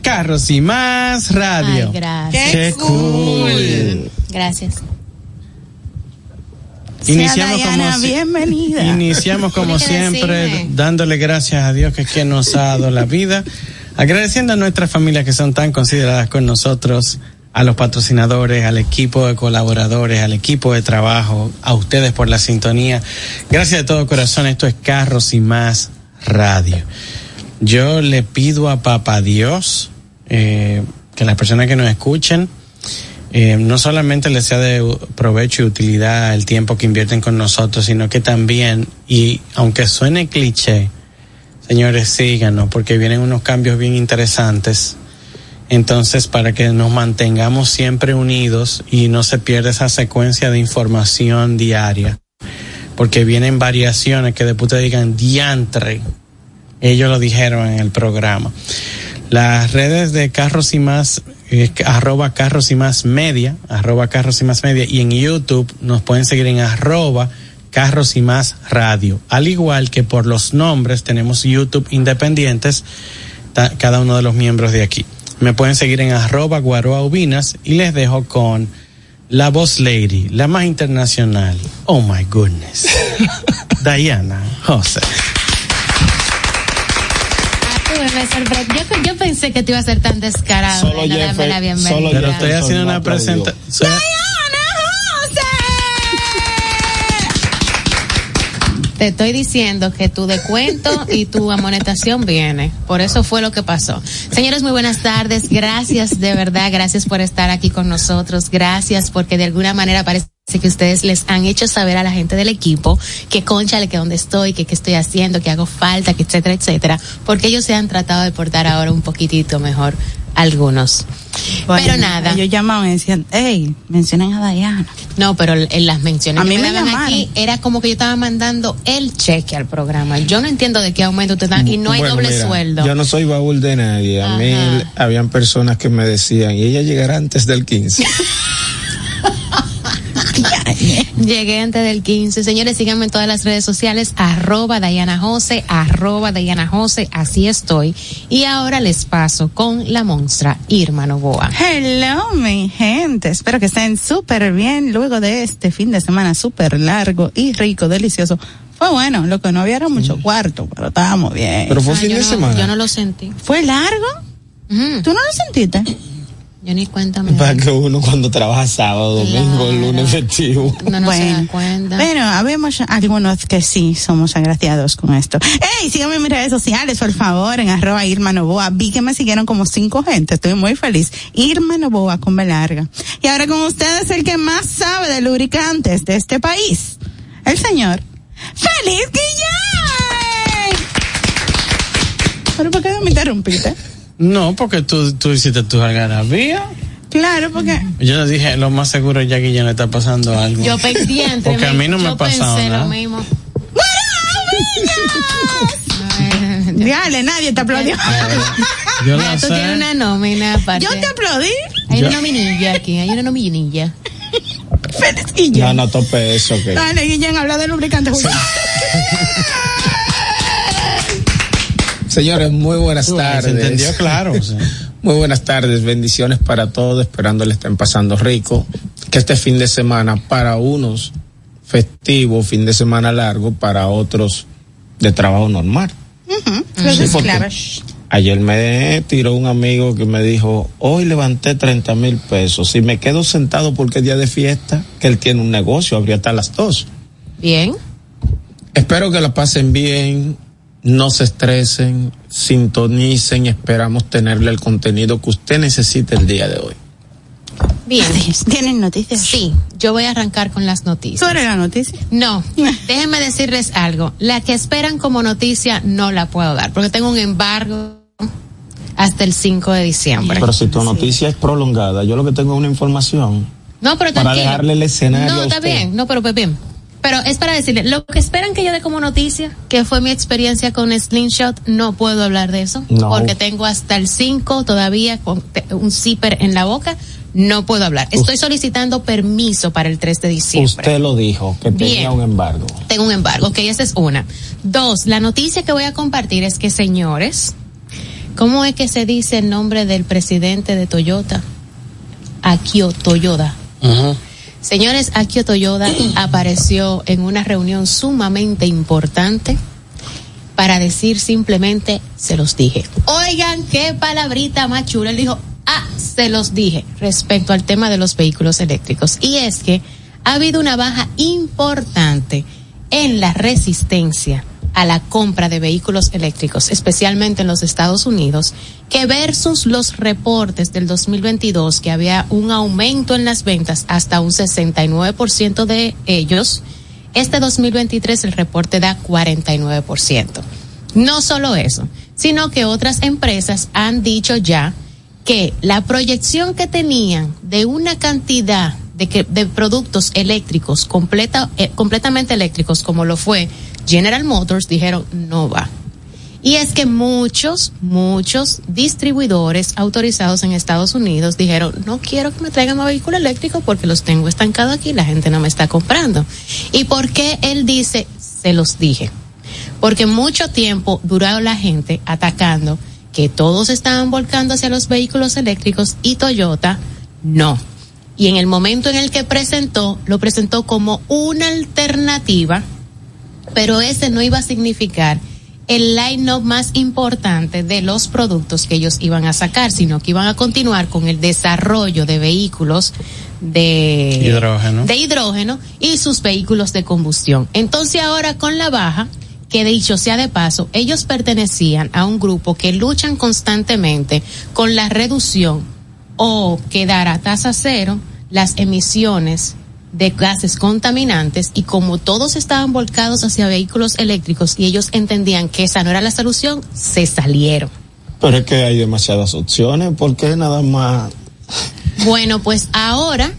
Carros y Más Radio. Ay, gracias. Qué cool. Gracias. Iniciamos como si- bienvenida. Iniciamos como siempre decirme. dándole gracias a Dios que es quien nos ha dado la vida, agradeciendo a nuestras familias que son tan consideradas con nosotros, a los patrocinadores, al equipo de colaboradores, al equipo de trabajo, a ustedes por la sintonía. Gracias de todo corazón, esto es Carros y más Radio. Yo le pido a Papá Dios eh, que las personas que nos escuchen eh, no solamente les sea de provecho y utilidad el tiempo que invierten con nosotros, sino que también, y aunque suene cliché, señores, síganos, porque vienen unos cambios bien interesantes. Entonces, para que nos mantengamos siempre unidos y no se pierda esa secuencia de información diaria, porque vienen variaciones que después te digan diantre. Ellos lo dijeron en el programa. Las redes de Carros y Más, eh, arroba Carros y Más Media, arroba Carros y Más Media, y en YouTube nos pueden seguir en arroba Carros y Más Radio. Al igual que por los nombres tenemos YouTube independientes, ta- cada uno de los miembros de aquí. Me pueden seguir en arroba Guaroa Ubinas y les dejo con la voz lady, la más internacional. Oh my goodness. Diana José. Me Yo, yo pensé que te iba a ser tan descarado. Solo no la bienvenida. solo Pero estoy haciendo una presentación. Te estoy diciendo que tu descuento y tu amonestación viene. Por eso fue lo que pasó. Señores, muy buenas tardes. Gracias, de verdad, gracias por estar aquí con nosotros. Gracias porque de alguna manera parece que ustedes les han hecho saber a la gente del equipo que conchale, que dónde estoy, que qué estoy haciendo, que hago falta, que etcétera, etcétera. Porque ellos se han tratado de portar ahora un poquitito mejor algunos. pero nada. Ellos llamaban y decían, hey, mencionen a Diana. No, pero en las menciones A que mí me me aquí era como que yo estaba mandando el cheque al programa. Yo no entiendo de qué aumento te dan y no hay Bueno, doble mira, sueldo. Yo no soy baúl de nadie. A mí Ajá. habían personas que me decían, y ella llegará antes del 15. Llegué antes del 15. Señores, síganme en todas las redes sociales, arroba Diana Jose, arroba Diana Jose, así estoy. Y ahora les paso con la monstrua Irma Novoa. Hello, mi gente. Espero que estén súper bien luego de este fin de semana súper largo y rico, delicioso. Fue bueno, lo que no había era mucho cuarto, pero estábamos bien. Pero fue Ah, fin de no- semana. Yo no lo sentí. ¿Fue largo? ¿Tú no lo sentiste? Yo ni cuenta me Para que uno cuando trabaja sábado, domingo, Claro. lunes festivo. No, no se bueno, da cuenta. pero habemos algunos que sí somos agraciados con esto. ¡Ey! Síganme en mis redes sociales, por favor, en arroba Irma Novoa. Vi que me siguieron como cinco gente. Estoy muy feliz. Irma Novoa con B larga. Y ahora con ustedes el que más sabe de lubricantes de este país. El señor Félix Guillén. ¿Pero por qué me interrumpiste? No, porque tú, tú hiciste tu algarabía. Claro, porque... Yo dije, lo más seguro es ya que ya le está pasando algo. yo pendiente. Porque a mí no me ha pasado pensé nada. lo mismo. Dale, nadie te aplaudió. Yo Mira, tú sé. tienes una nómina aparte. Yo te aplaudí. Hay Yo- una nominilla aquí, hay una nominilla. Félix Guillén. No, no tope eso, que Dale, Guillén, habla de lubricantes. Julián. Señores, muy buenas tardes. Se entendió claro. sí. Muy buenas tardes, bendiciones para todos, esperando le estén pasando rico. Que este fin de semana para unos festivo, fin de semana largo, para otros de trabajo normal. Sí, esclavos. Ayer me tiró un amigo que me dijo, hoy levanté 30 mil pesos, si me quedo sentado porque es día de fiesta, que él tiene un negocio, abría hasta las dos. Bien. Espero que la pasen bien, no se estresen, sintonicen, esperamos tenerle el contenido que usted necesite el día de hoy. Bien. ¿Tienen noticias? Sí, yo voy a arrancar con las ¿Tú noticias. eres la noticia? No, déjenme decirles algo. La que esperan como noticia no la puedo dar porque tengo un embargo hasta el 5 de diciembre. Pero si tu noticia es prolongada, yo lo que tengo es una información. No, pero Para tranquilo. dejarle el escenario No, a está bien. No, pero pues bien. Pero es para decirle, lo que esperan que yo dé como noticia, que fue mi experiencia con Slingshot, no puedo hablar de eso. No. Porque tengo hasta el 5 todavía con un zipper en la boca. No puedo hablar. Estoy solicitando permiso para el 3 de diciembre. Usted lo dijo, que tenía Bien. un embargo. Tengo un embargo, ok, esa es una. Dos, la noticia que voy a compartir es que, señores, ¿cómo es que se dice el nombre del presidente de Toyota? Akio Toyoda. Ujú. Señores, Akio Toyoda apareció en una reunión sumamente importante para decir simplemente, se los dije. Oigan, qué palabrita más chula. Él dijo, ah, se los dije, respecto al tema de los vehículos eléctricos. Y es que ha habido una baja importante en la resistencia a la compra de vehículos eléctricos, especialmente en los Estados Unidos, que versus los reportes del 2022, que había un aumento en las ventas hasta un 69% de ellos, este 2023 el reporte da 49%. No solo eso, sino que otras empresas han dicho ya que la proyección que tenían de una cantidad de, que, de productos eléctricos completa, eh, completamente eléctricos como lo fue General Motors dijeron no va. Y es que muchos, muchos distribuidores autorizados en Estados Unidos dijeron, no quiero que me traigan un vehículo eléctrico porque los tengo estancados aquí, la gente no me está comprando. ¿Y por qué él dice, se los dije? Porque mucho tiempo duró la gente atacando que todos estaban volcando hacia los vehículos eléctricos y Toyota no. Y en el momento en el que presentó, lo presentó como una alternativa, pero ese no iba a significar el line-up más importante de los productos que ellos iban a sacar, sino que iban a continuar con el desarrollo de vehículos de Hidrógeno. de hidrógeno y sus vehículos de combustión. Entonces ahora con la baja, que dicho sea de paso, ellos pertenecían a un grupo que luchan constantemente con la reducción o quedar a tasa cero las emisiones de gases contaminantes y como todos estaban volcados hacia vehículos eléctricos y ellos entendían que esa no era la solución, se salieron. Pero es que hay demasiadas opciones, ¿por qué nada más? Bueno, pues ahora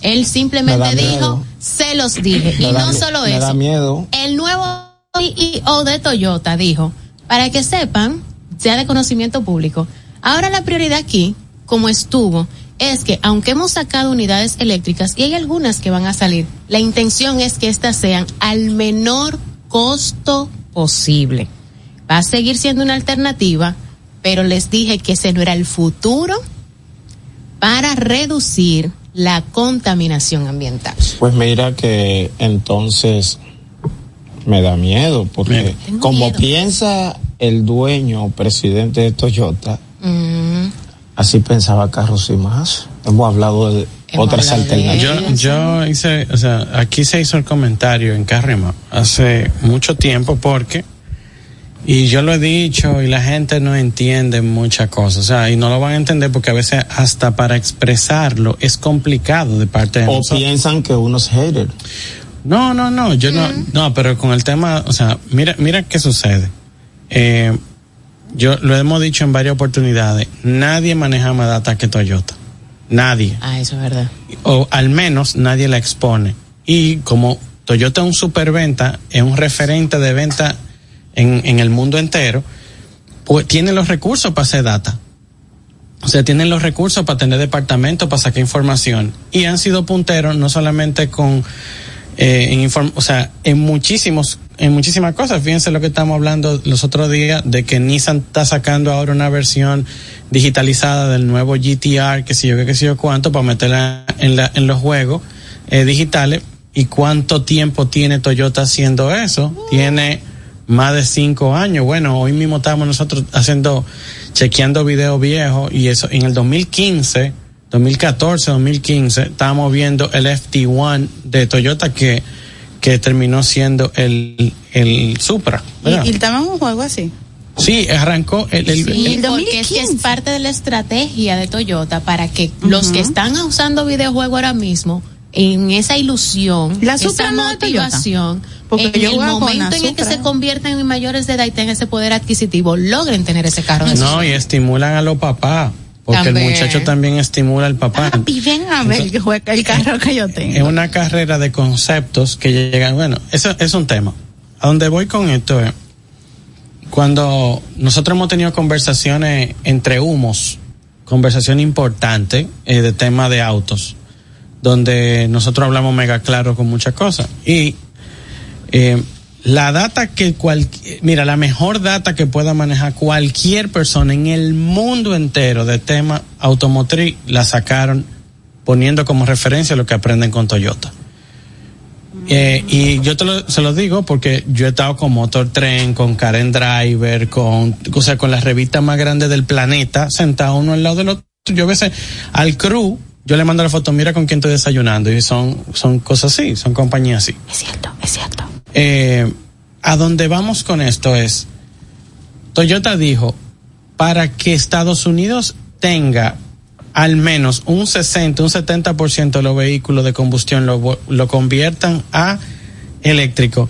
él simplemente miedo. dijo, se los dije. Me y da no solo me eso. da miedo. El nuevo CEO de Toyota dijo, para que sepan, sea de conocimiento público, ahora la prioridad aquí, como estuvo, es que aunque hemos sacado unidades eléctricas y hay algunas que van a salir, la intención es que éstas sean al menor costo posible. Va a seguir siendo una alternativa, pero les dije que ese no era el futuro para reducir la contaminación ambiental. Pues mira que entonces me da miedo, porque. Tengo como miedo. piensa el dueño o presidente de Toyota, Mm. Así pensaba Carlos y más. Hemos hablado de Hemos otras hablado de alternativas. Yo, yo hice, o sea, aquí se hizo el comentario en Carrima hace mucho tiempo porque, y yo lo he dicho y la gente no entiende muchas cosas, o sea, y no lo van a entender porque a veces hasta para expresarlo es complicado de parte de O nosotros. piensan que uno es hater. No, no, no, yo no, no, pero con el tema, o sea, mira, mira qué sucede. Eh, yo lo hemos dicho en varias oportunidades, nadie maneja más data que Toyota. Nadie. Ah, eso es verdad. O al menos nadie la expone. Y como Toyota es un superventa, es un referente de venta en, en el mundo entero, pues tiene los recursos para hacer data. O sea, tienen los recursos para tener departamentos, para sacar información. Y han sido punteros no solamente con eh, en inform o sea, en muchísimos, en muchísimas cosas. Fíjense lo que estamos hablando los otros días de que Nissan está sacando ahora una versión digitalizada del nuevo GTR, que sé yo, que sé yo cuánto, para meterla en, la, en los juegos eh, digitales. ¿Y cuánto tiempo tiene Toyota haciendo eso? Tiene más de cinco años. Bueno, hoy mismo estamos nosotros haciendo, chequeando videos viejos y eso en el 2015 2014, 2015, estábamos viendo el FT1 de Toyota que, que terminó siendo el, el Supra. Y, ¿verdad? y estaba en un juego así. sí, arrancó el, el- Sí, el- porque es que es 2015. parte de la estrategia de Toyota para que los que están usando videojuegos ahora mismo, en esa ilusión, La esa motivación, Porque en yo el momento en el que se convierten en mayores de edad y tengan ese poder adquisitivo, logren tener ese carro de no, y estimulan a los papás, porque el muchacho también estimula al papá. Ven a ver juega el carro que yo Es tengo. una carrera de conceptos que llegan, bueno, eso es un tema. A donde voy con esto es, cuando nosotros hemos tenido conversaciones entre humos, conversación importante eh, de tema de autos, donde nosotros hablamos mega claro con muchas cosas. Y eh, la data que cual, mira, la mejor data que pueda manejar cualquier persona en el mundo entero de tema automotriz la sacaron poniendo como referencia lo que aprenden con Toyota. Eh, y yo te lo, se lo digo porque yo he estado con Motor Tren, con Karen Driver, con, o sea, con las revistas más grandes del planeta, sentado uno al lado del otro. Yo a veces al crew, yo le mando la foto, mira con quién estoy desayunando, y son, son cosas así, son compañías así. Es cierto, es cierto. Eh, a donde vamos con esto es, Toyota dijo, para que Estados Unidos tenga al menos un 60, un 70% de los vehículos de combustión lo, lo conviertan a eléctrico,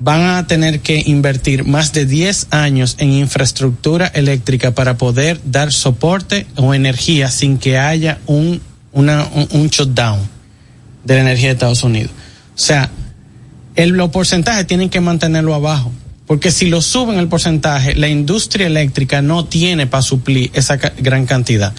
van a tener que invertir más de 10 años en infraestructura eléctrica para poder dar soporte o energía sin que haya un, una, un, un shutdown de la energía de Estados Unidos. O sea, el, los porcentajes tienen que mantenerlo abajo. Porque si lo suben el porcentaje, la industria eléctrica no tiene para suplir esa ca gran cantidad.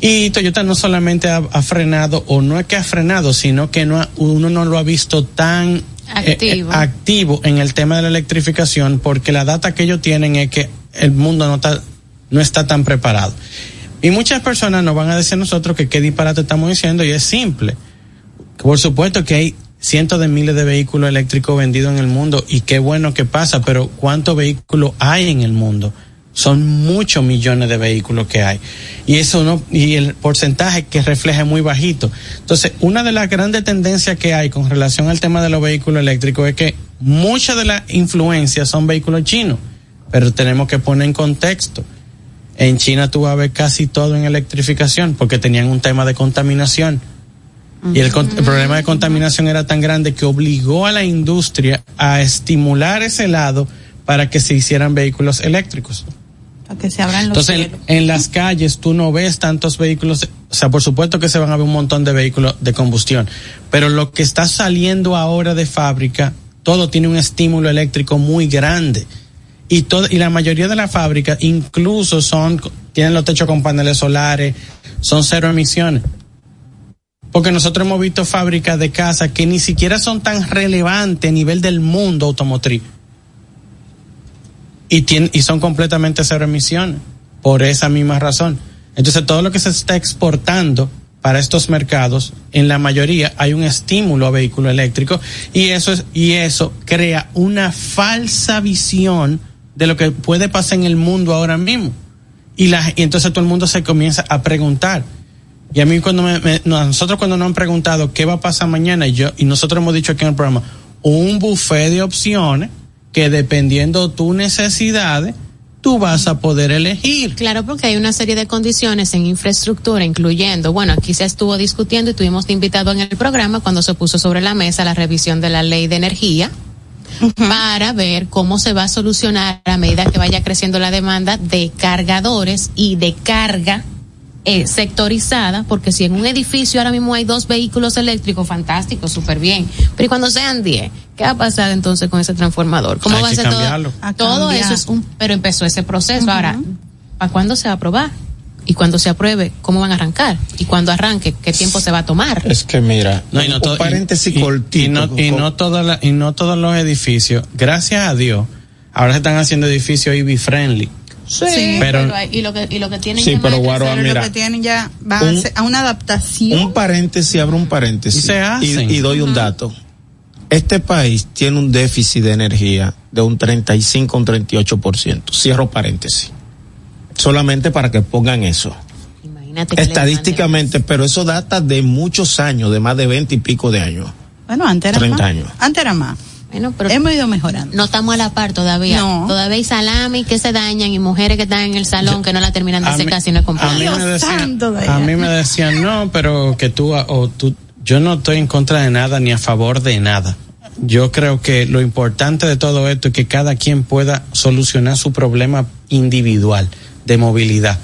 Y Toyota no solamente ha, ha, frenado, o no es que ha frenado, sino que no ha, uno no lo ha visto tan activo. Eh, activo en el tema de la electrificación, porque la data que ellos tienen es que el mundo no está, no está tan preparado. Y muchas personas nos van a decir a nosotros que qué disparate estamos diciendo, y es simple. Por supuesto que hay cientos de miles de vehículos eléctricos vendidos en el mundo y qué bueno que pasa, pero ¿cuántos vehículos hay en el mundo? Son muchos millones de vehículos que hay. Y eso no, y el porcentaje que refleja es muy bajito. Entonces, una de las grandes tendencias que hay con relación al tema de los vehículos eléctricos es que muchas de las influencias son vehículos chinos, pero tenemos que poner en contexto. En China tú a ver casi todo en electrificación porque tenían un tema de contaminación. Y el, el, problema de contaminación era tan grande que obligó a la industria a estimular ese lado para que se hicieran vehículos eléctricos. Para que se abran los Entonces, en, en, las calles tú no ves tantos vehículos, o sea, por supuesto que se van a ver un montón de vehículos de combustión, pero lo que está saliendo ahora de fábrica, todo tiene un estímulo eléctrico muy grande. Y, todo, y la mayoría de las fábricas incluso son, tienen los techos con paneles solares, son cero emisiones porque nosotros hemos visto fábricas de casa que ni siquiera son tan relevantes a nivel del mundo automotriz y, son completamente cero emisiones por esa misma razón. Entonces todo lo que se está exportando para estos mercados, en la mayoría hay un estímulo a vehículo eléctrico y eso es, y eso crea una falsa visión de lo que puede pasar en el mundo ahora mismo. Y entonces todo el mundo se comienza a preguntar. Y a mí cuando me, me- nosotros cuando nos han preguntado qué va a pasar mañana y yo y nosotros hemos dicho aquí en el programa un buffet de opciones que dependiendo tus necesidades tú vas a poder elegir. Claro, porque hay una serie de condiciones en infraestructura, incluyendo, bueno, aquí se estuvo discutiendo y tuvimos invitado en el programa cuando se puso sobre la mesa la revisión de la ley de energía para ver cómo se va a solucionar a medida que vaya creciendo la demanda de cargadores y de carga eh, sectorizada, porque si en un edificio ahora mismo hay dos vehículos eléctricos, fantástico, súper bien, pero ¿y cuando sean diez? ¿Qué va a pasar entonces con ese transformador? ¿Cómo Hay va a ser todo? A Todo cambiar. eso es un, pero empezó ese proceso. Ahora, ¿para cuándo se va a aprobar? Y cuando se apruebe, ¿cómo van a arrancar? Y cuando arranque, ¿qué tiempo se va a tomar? Es que mira, No, y no un todo- paréntesis y- y- cortito. Y no, y no todas las- y no todos los edificios, gracias a Dios, ahora se están haciendo edificios EV friendly. Sí, pero- hay- y lo que y lo que tienen Sí, que pero Guaro, Pero mira, lo que tienen ya va un- a, una adaptación. Un paréntesis, abro un paréntesis. Y se hacen. Y, doy un dato. Este país tiene un déficit de energía de un 35 a un 38%. Cierro paréntesis. Solamente para que pongan eso. Imagínate Estadísticamente, pero eso data de muchos años, de más de 20 y pico de años. bueno, antes era 30 más. años. Antes era más. Bueno, pero Hemos ido mejorando. no estamos a la par todavía. No. Todavía hay salami que se dañan y mujeres que están en el salón que no la terminan de mí- casi no es a me decían, mí me decían no, pero que tú, o tú, yo no estoy en contra de nada ni a favor de nada. Yo creo que lo importante de todo esto es que cada quien pueda solucionar su problema individual de movilidad.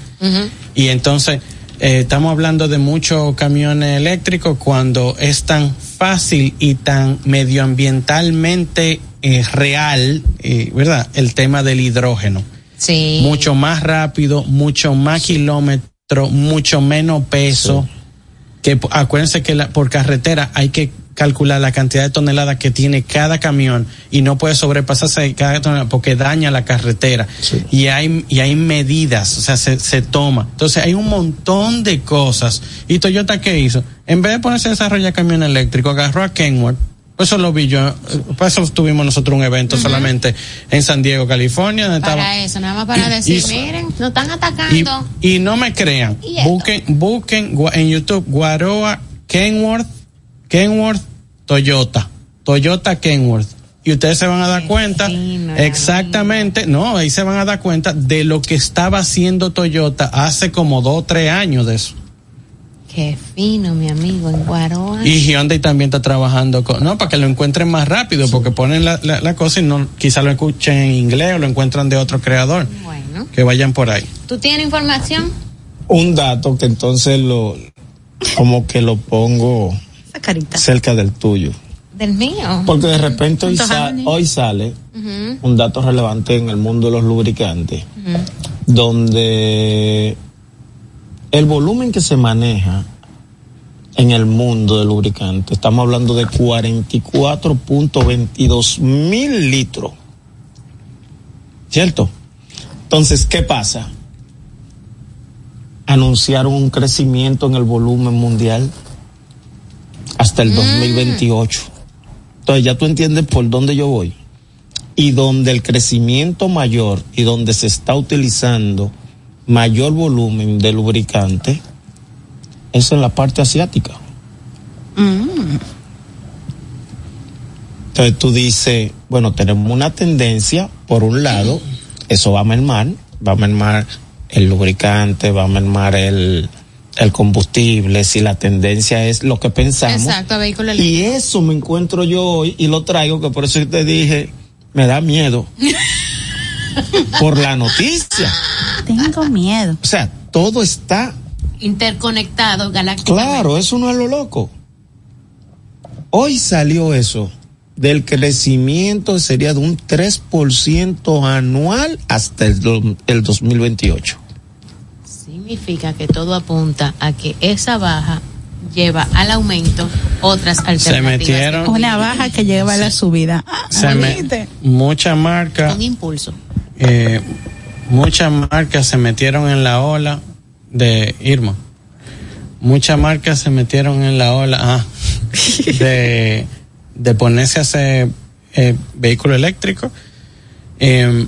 Y entonces eh, estamos hablando de muchos camiones eléctricos cuando es tan fácil y tan medioambientalmente eh, real, eh, ¿verdad? El tema del hidrógeno Sí. mucho más rápido, mucho más kilómetros, mucho menos peso. Que p- acuérdense que la- por carretera hay que calcular la cantidad de toneladas que tiene cada camión y no puede sobrepasarse de cada tonelada porque daña la carretera. Y hay y hay medidas, o sea, se, se toma. Entonces hay un montón de cosas. ¿Y Toyota qué hizo? En vez de ponerse a desarrollar camión eléctrico, agarró a Kenworth. Pues Eso lo vi yo, por eso tuvimos nosotros un evento solamente en San Diego, California, donde estaba Para eso, nada más para decir, Y- miren, nos están y, atacando. y no me crean, ¿Y busquen, busquen en YouTube Guaroa Kenworth, Kenworth Toyota, Toyota Kenworth. Y ustedes se van a dar Qué cuenta fino, la exactamente, no, ahí se van a dar cuenta de lo que estaba haciendo Toyota hace como dos o tres años de eso. Qué fino, mi amigo, en Guaroa. Y Hyundai también está trabajando con, no, para que lo encuentren más rápido, porque ponen la, la, la cosa y no, quizá lo escuchen en inglés o lo encuentran de otro creador, Bueno, que vayan por ahí. ¿tú tienes información? Un dato que entonces lo, como que lo pongo Esa carita. cerca del tuyo. Del mío. Porque de repente hoy, sale un dato relevante en el mundo de los lubricantes, donde el volumen que se maneja en el mundo de lubricantes, estamos hablando de 44.22 mil litros. ¿Cierto? Entonces, ¿qué pasa? Anunciaron un crecimiento en el volumen mundial hasta el 2028. Entonces, ya tú entiendes por dónde yo voy. Y donde el crecimiento mayor y donde se está utilizando mayor volumen de lubricante es en la parte asiática. Entonces tú dices, bueno, tenemos una tendencia, por un lado, eso va a mermar, va a mermar el lubricante, va a mermar el, el combustible, si la tendencia es lo que pensamos. Exacto, vehículo Y eso me encuentro yo hoy y lo traigo, que por eso te dije, me da miedo. por la noticia. Tengo miedo. O sea, todo está Interconectado galácticamente. claro, eso no es lo loco. Hoy salió eso del crecimiento sería de un 3% anual hasta el, el 2028. Significa que todo apunta a que esa baja lleva al aumento otras alternativas. metieron- de Una baja que lleva a la subida. Ah, Se me, mucha marca, Un impulso. eh, muchas marcas se metieron en la ola de Irma. Muchas marcas se metieron en la ola ah, de, de ponerse a hacer eh, vehículo eléctrico. Eh,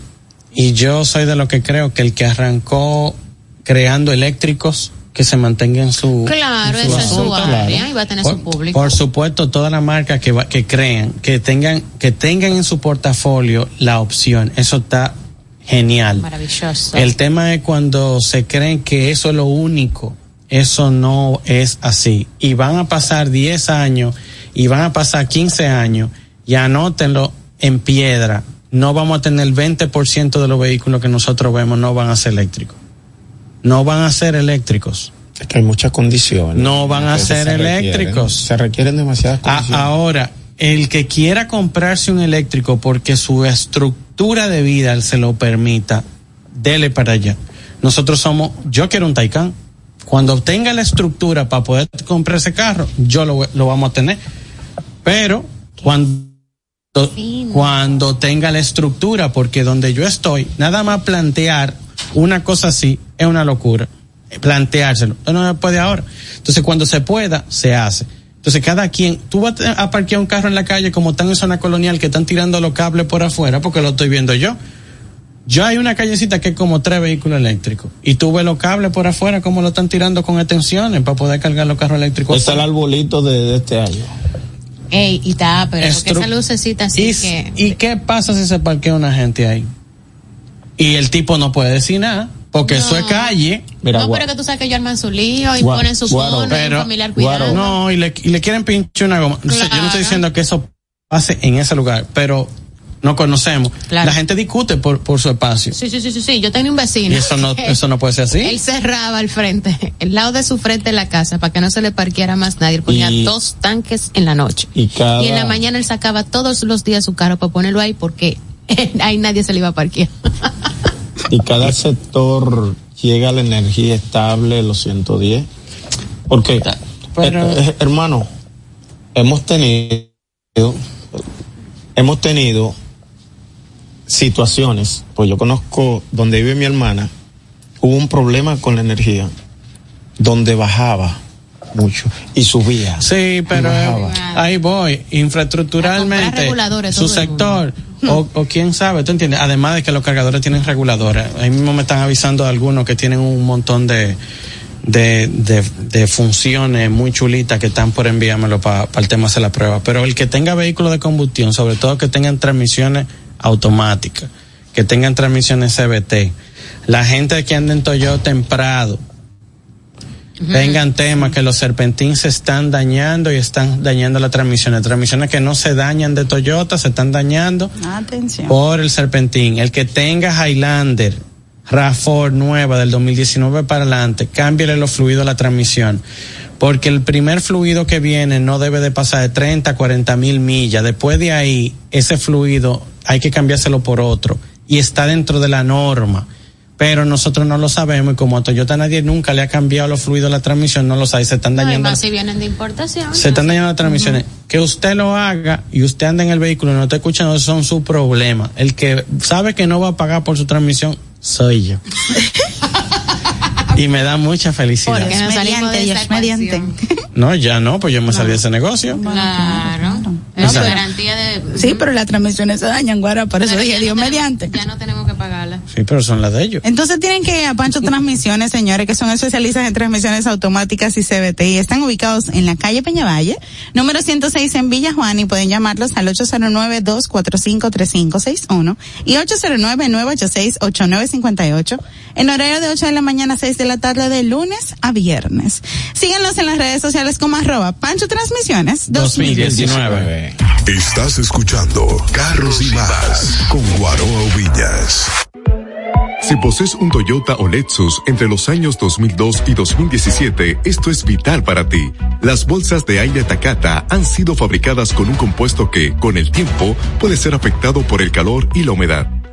y yo soy de lo que creo que el que arrancó creando eléctricos que se mantengan en su claro en su eso es su área y va a tener por, su público por supuesto todas las marcas que va- que crean que tengan que tengan en su portafolio la opción eso está genial maravilloso el tema es cuando se creen que eso es lo único. Eso no es así. Y van a pasar 10 años y van a pasar 15 años y anótenlo en piedra. No vamos a tener el 20% de los vehículos que nosotros vemos no van a ser eléctricos. No van a ser eléctricos. Es que hay muchas condiciones. No van a ser se requieren. eléctricos. Se requieren demasiadas A- condiciones. ahora, el que quiera comprarse un eléctrico porque su estructura de vida se lo permita, dele para allá. Nosotros somos, yo quiero un Taycan. Cuando obtenga la estructura para poder comprar ese carro, yo lo, lo vamos a tener. Pero cuando, cuando tenga la estructura, porque donde yo estoy, nada más plantear una cosa así es una locura. Planteárselo. No, no se puede ahora. Entonces, cuando se pueda, se hace. Entonces, cada quien, tú vas a parquear un carro en la calle como están en zona colonial que están tirando los cables por afuera, porque lo estoy viendo yo. Yo hay una callecita que es como tres vehículos eléctricos. Y tú ves los cables por afuera como lo están tirando con extensiones para poder cargar los carros eléctricos. Está el arbolito de, de este año. Ey, y está pero esa lucecita así ¿Y, que ¿Y qué pasa si se parquea una gente ahí? Y el tipo no puede decir nada, porque eso es calle. Mira, no, gua- pero que tú sabes que ellos arman su lío y Gua- ponen su guaro, fono y pero- familiar guaro, cuidando. No, y le, y le quieren pinchar una goma. No sé, yo no Claro. estoy diciendo que eso pase en ese lugar, pero no conocemos. Claro. La gente discute por, por su espacio. Sí, sí, sí, sí, sí. Yo tenía un vecino. Y eso no, eso no puede ser así. Él cerraba al frente, el lado de su frente de la casa, para que no se le parqueara más nadie. Él ponía Y- dos tanques en la noche. Y cada- en la mañana él sacaba todos los días su carro para ponerlo ahí porque ahí nadie se le iba a parquear. Y cada sector llega a la energía estable, los 110. Porque, Pero- eh, eh, hermano, hemos tenido, hemos tenido situaciones, pues yo conozco donde vive mi hermana, hubo un problema con la energía, donde bajaba mucho y subía. Sí, pero ahí voy. Infraestructuralmente, su sector, o, o quién sabe, ¿tú entiendes? Además de que los cargadores tienen reguladores. Ahí mismo me están avisando algunos que tienen un montón de, de, de, de funciones muy chulitas que están por enviármelo para el tema de la prueba. Pero el que tenga vehículos de combustión, sobre todo que tengan transmisiones automáticas, que tengan transmisiones CBT, la gente que anda en Toyota en tengan temas que los serpentines se están dañando y están dañando las transmisiones. Transmisiones que no se dañan de Toyota se están dañando Atención. por el serpentín. El que tenga Highlander, RAV4 nueva del 2019 para adelante, cámbiale los fluidos a la transmisión. Porque el primer fluido que viene no debe de pasar de 30 a 40 mil millas. Después de ahí, ese fluido hay que cambiárselo por otro. Y está dentro de la norma. Pero nosotros no lo sabemos y como a Toyota nadie nunca le ha cambiado los fluidos a la transmisión, no lo sabe. Se están No, dañando. más si vienen de importación. Se están dañando las transmisiones. Que usted lo haga y usted anda en el vehículo y no está escuchando, esos son sus problemas. El que sabe que no va a pagar por su transmisión, soy yo. y me da mucha felicidad. Porque no salimos de Dios esta mediante. No, ya no, pues yo me salí de ese negocio. Claro. Es sea, garantía de. Sí, pero las transmisiones se dañan, guara, por eso Pero dije Dios no mediante. Ya no tenemos que pagarla. Sí, pero son las de ellos. Entonces tienen que ir a Pancho Transmisiones, señores, que son especialistas en transmisiones automáticas y CBT y están ubicados en la calle Peñavalle, número 106 en Villa Juan y pueden llamarlos al 809-245-3561 y 809-986-8958 en horario de 8 de la mañana a 6 de la tarde de lunes a viernes. Síguenos en las redes sociales como arroba Pancho Transmisiones 2019. Estás escuchando Carros y Más con Guaroa Villas. Si posees un Toyota o Lexus entre los años 2002 y 2017, esto es vital para ti. Las bolsas de aire Takata han sido fabricadas con un compuesto que, con el tiempo, puede ser afectado por el calor y la humedad.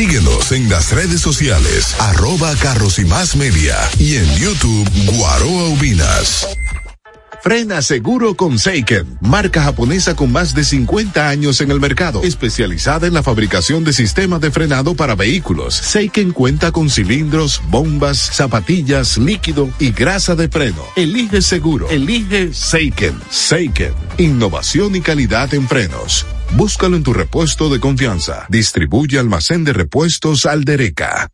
Síguenos en las redes sociales, arroba carros y más media y en YouTube Guaroa Ubinas. Frena seguro con Seiken, marca japonesa con más de 50 años en el mercado, especializada en la fabricación de sistemas de frenado para vehículos. Seiken cuenta con cilindros, bombas, zapatillas, líquido y grasa de freno. Elige seguro, elige Seiken. Seiken, innovación y calidad en frenos. Búscalo en tu repuesto de confianza. Distribuye almacén de repuestos Aldereca.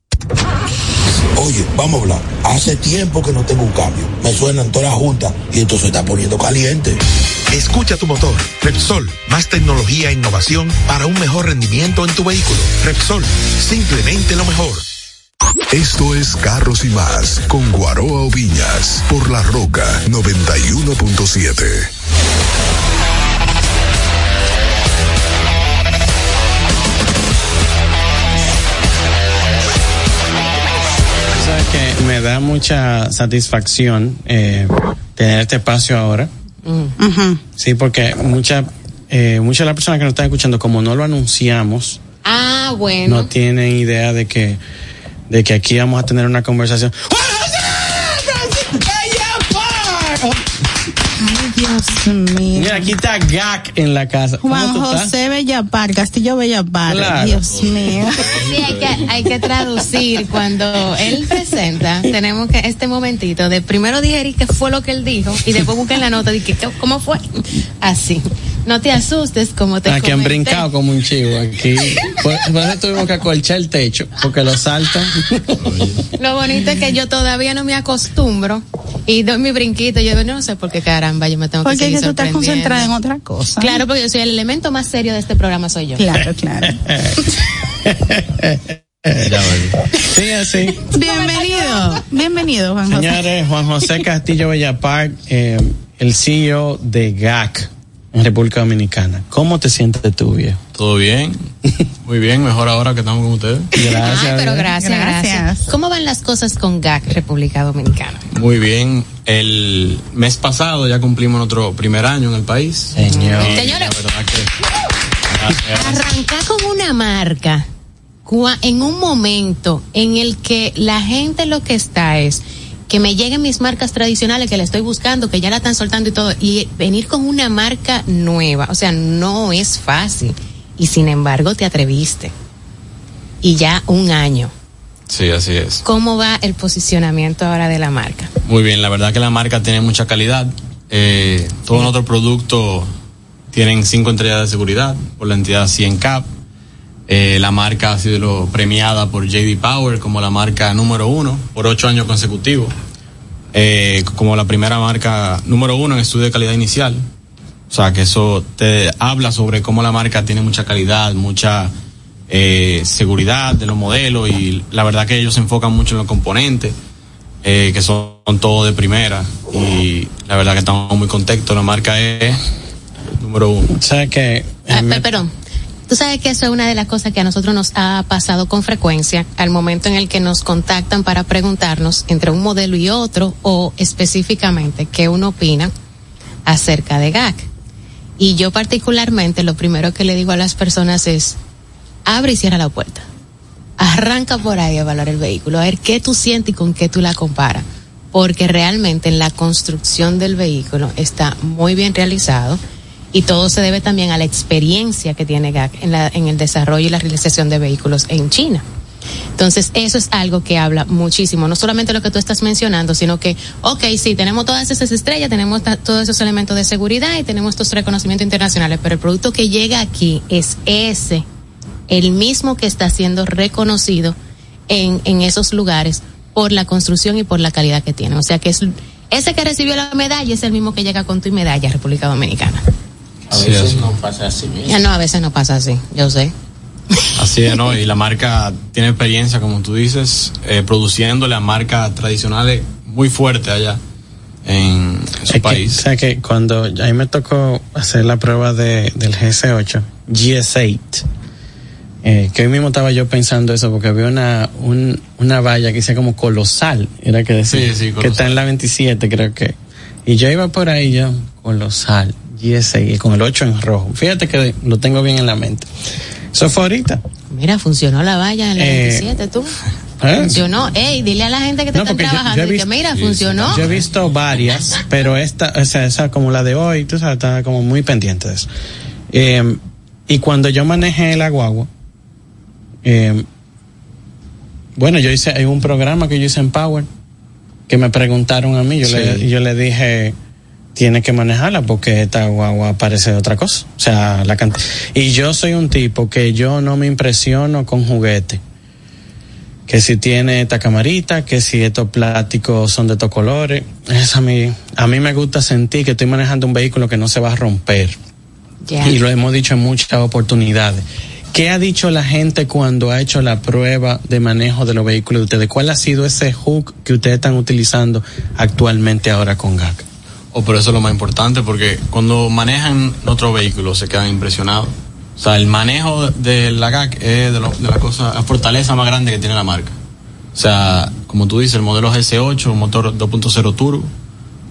Oye, vamos a hablar. Hace tiempo que no tengo un cambio. Me suenan todas las juntas y esto se está poniendo caliente. Escucha tu motor. Repsol, más tecnología e innovación para un mejor rendimiento en tu vehículo. Repsol, simplemente lo mejor. Esto es Carros y más con Guaroa Oviñas por La Roca 91.7. que me da mucha satisfacción eh, tener este espacio ahora. Sí, porque muchas eh, muchas de las personas que nos están escuchando, como no lo anunciamos, Ah, bueno. no tienen idea de que de que aquí vamos a tener una conversación. Dios mío. Mira, aquí está Gak en la casa. ¿Cómo Juan? José Bellapar, Castillo Bellapar. Claro. Dios mío. Sí, hay que, hay que traducir cuando él presenta. Tenemos que este momentito de primero digerir qué fue lo que él dijo y después busquen la nota de que qué- cómo fue. Así. No te asustes como te Aquí han comenté. brincado como un chivo aquí. Por, por eso tuvimos que acolchar el techo, porque lo saltan. Lo bonito es que yo todavía no me acostumbro y doy mi brinquito. Yo no sé por qué caramba yo me tengo que Porque que tú estás concentrada en otra cosa. Claro, porque yo soy el elemento más serio de este programa soy yo. Claro, claro. Sí, así. Bienvenido. Bienvenido, Juan José. Señores, Juan José Castillo Bellapar, eh, el CEO de GAC en República Dominicana. ¿Cómo te sientes tú, viejo? Todo bien, muy bien, mejor ahora que estamos con ustedes. Gracias. Ah, pero gracias, gracias, Gracias. ¿Cómo van las cosas con GAC, República Dominicana? Muy bien, el mes pasado ya cumplimos nuestro primer año en el país. Señor. Y Señores. La verdad que gracias. Arrancar con una marca en un momento en el que la gente lo que está es que me lleguen mis marcas tradicionales que la estoy buscando, que ya la están soltando y todo, y venir con una marca nueva, o sea, no es fácil. Y sin embargo te atreviste. Y ya un año. Sí, así es. ¿Cómo va el posicionamiento ahora de la marca? Muy bien, la verdad que la marca tiene mucha calidad. Eh, todos nuestros productos tienen cinco estrellas de seguridad por la entidad 100 Cap. Eh, la marca ha sido premiada por JD Power como la marca número uno por ocho años consecutivos. Eh, como la primera marca número uno en estudio de calidad inicial. O sea, que eso te habla sobre cómo la marca tiene mucha calidad, mucha eh, seguridad de los modelos y la verdad que ellos se enfocan mucho en los componentes, eh, que son, todos de primera y la verdad que estamos muy contentos. La marca es número uno. ¿Sabes qué? Ah, pe- perdón. Tú sabes que eso es una de las cosas que a nosotros nos ha pasado con frecuencia al momento en el que nos contactan para preguntarnos entre un modelo y otro o específicamente qué uno opina acerca de GAC. Y yo particularmente lo primero que le digo a las personas es, abre y cierra la puerta. Arranca por ahí a evaluar el vehículo, a ver qué tú sientes y con qué tú la comparas. Porque realmente en la construcción del vehículo está muy bien realizado y todo se debe también a la experiencia que tiene GAC en, la, en el desarrollo y la realización de vehículos en China. Entonces, eso es algo que habla muchísimo, no solamente lo que tú estás mencionando, sino que, ok, sí, tenemos todas esas estrellas, tenemos todos esos elementos de seguridad y tenemos estos reconocimientos internacionales, pero el producto que llega aquí es ese, el mismo que está siendo reconocido en, en esos lugares por la construcción y por la calidad que tiene. O sea que es ese que recibió la medalla es el mismo que llega con tu medalla República Dominicana. A veces no pasa así mismo. Ya no, a veces no pasa así, yo sé. Así es, ¿no? Y la marca tiene experiencia, como tú dices, eh, produciéndole a marcas tradicionales muy fuertes allá en su Es país. Que, o sea que cuando a mí me tocó hacer la prueba de, del GS8, GS8, eh, que hoy mismo estaba yo pensando eso porque había una, un, una valla que decía como colosal, era que decía, Sí, sí, que está en la 27 creo que. Y yo iba por ahí yo, colosal, GS6, y con el 8 en rojo. Fíjate que lo tengo bien en la mente. Eso fue ahorita. Mira, funcionó la valla en la Eh, 27, tú. ¿eh? Funcionó. Ey, dile a la gente que te No, están porque yo- trabajando yo y que visto- mira, Sí, funcionó. Yo he visto varias, pero esta, o sea, esa como la de hoy, tú sabes, estaba como muy pendiente de eso. Eh, y cuando yo manejé la guagua, eh, bueno, yo hice, hay un programa que yo hice en Power, que me preguntaron a mí, yo, Sí. le, yo le dije, tiene que manejarla porque esta guagua parece otra cosa. O sea, la cant- Y yo soy un tipo que yo no me impresiono con juguetes que si tiene esta camarita, que si estos plásticos son de estos colores. Eso a mí, a mí me gusta sentir que estoy manejando un vehículo que no se va a romper. Y lo hemos dicho en muchas oportunidades. ¿Qué ha dicho la gente cuando ha hecho la prueba de manejo de los vehículos de ustedes? ¿Cuál ha sido ese hook que ustedes están utilizando actualmente ahora con GAC? O por eso es lo más importante, porque cuando manejan otro vehículo se quedan impresionados. O sea, el manejo de la GAC es de, lo- de la cosa, la fortaleza más grande que tiene la marca. O sea, como tú dices, el modelo GS8, un motor 2.0 turbo,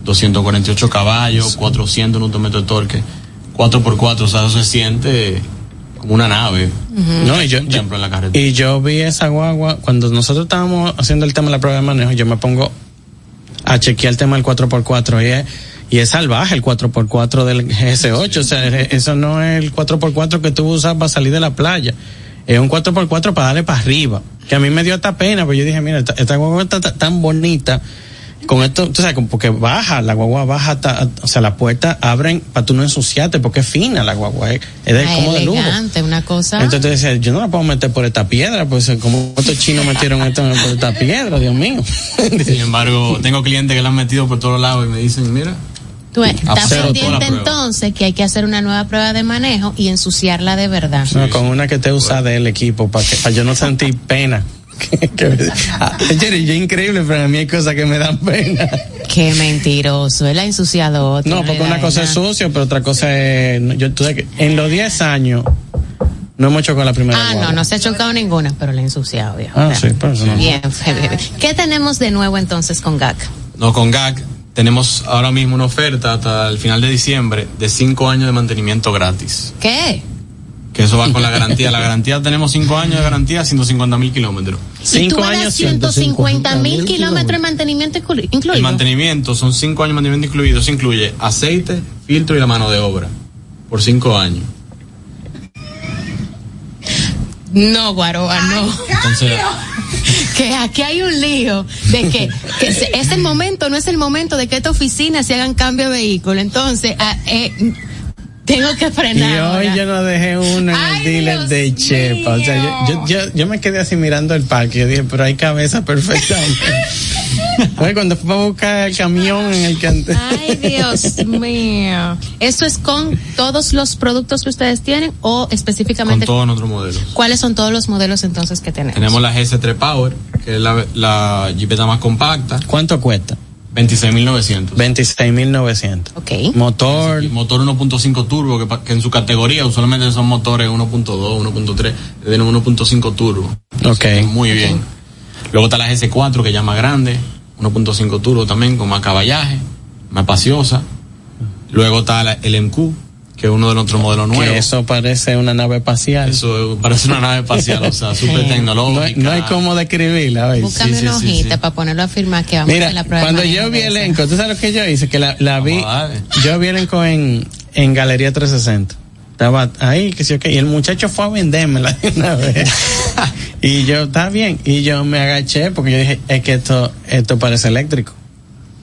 248 caballos, 400 Nm de torque, 4x4, o sea, eso se siente como una nave. No, y yo, en la carretera. y yo vi esa guagua, cuando nosotros estábamos haciendo el tema de la prueba de manejo, yo me pongo a chequear el tema del 4x4 y es, y es salvaje el 4x4 del GS8, o sea, e- eso no es el 4x4 que tú usas para salir de la playa, es un 4x4 para darle para arriba, que a mí me dio hasta pena, pues yo dije, mira, esta, esta guagua está ta- tan bonita, con esto, tú sabes, porque baja, la guagua baja, hasta, o sea, las puertas abren para tú no ensuciarte, porque es fina la guagua, es, es de, Ah, como de lujo. elegante, una cosa. Entonces decía, yo no la puedo meter por esta piedra, pues como estos chinos metieron esto por esta piedra, Dios mío. Sin embargo, tengo clientes que la han metido por todos lados y me dicen, mira, Tú estás la pendiente entonces que hay que hacer una nueva prueba de manejo y ensuciarla de verdad. No, con una que te usa del equipo, para que para yo no sentir pena. Que- que- ah, Jerry, yo increíble, pero a mí hay cosas que me dan pena. Qué mentiroso, él ha ensuciado otro. No, porque una cosa es sucio, pero otra cosa es, no, yo, tú sabes que en los 10 años no hemos hecho con la primera Ah, no, guagua. no se ha chocado ninguna, pero le ha ensuciado, viejo. Ah, sí, por eso no. Bien. ¿Qué tenemos de nuevo entonces con GAC? No, con GAC tenemos ahora mismo una oferta hasta el final de diciembre de 5 años de mantenimiento gratis. ¿Qué? Que eso va con la garantía. La garantía tenemos 5 años de garantía, 150 mil kilómetros. ¿Y tú me das 150 mil kilómetros de mantenimiento inclu- incluido? El mantenimiento son 5 años de mantenimiento incluido. Eso incluye aceite, filtro y la mano de obra. Por 5 años. No, Guaroa, no. Entonces, que aquí hay un lío de que, que se- es el momento, no es el momento de que esta oficina se hagan cambio de vehículo. Entonces, ah, eh, tengo que Y frenar. hoy ahora. yo no dejé uno en Ay, el dealer Dios de Chepa. O sea, yo, yo, yo, yo me quedé así mirando el parque. Yo dije, pero hay cabeza perfectamente. Oye, cuando fui a buscar el camión en el que antes. Ay, Dios mío. ¿Esto es con todos los productos que ustedes tienen o con específicamente todos nuestros modelos. cuáles son todos los modelos entonces que tenemos? Tenemos la GS3 Power, que es la, la jipeta más compacta. ¿Cuánto cuesta? 26.900. 26.900. Ok. Motor. Motor 1.5 turbo, que, en su categoría usualmente son motores 1.2, 1.3, tienen 1.5 turbo. Ok. Muy bien. Luego está la GS4, que ya es más grande, 1.5 turbo también, con más caballaje, más espaciosa. Luego está la, el MQ, que es uno de nuestros modelos nuevos. Que eso parece una nave espacial. Eso parece una nave espacial, o sea, súper tecnológica. No hay, no hay cómo describirla. Búscame Sí, una sí, hojita sí. para ponerlo a firmar que vamos a Mira, hacer la prueba. cuando yo vi el elenco, ¿tú sabes lo que yo hice? Que la, la vi, a yo vi el elenco en, en Galería 360. Estaba ahí, que sí, ok. Y el muchacho fue a vendérmela de una vez. y yo, está bien. Y yo me agaché porque yo dije, es que esto, esto parece eléctrico.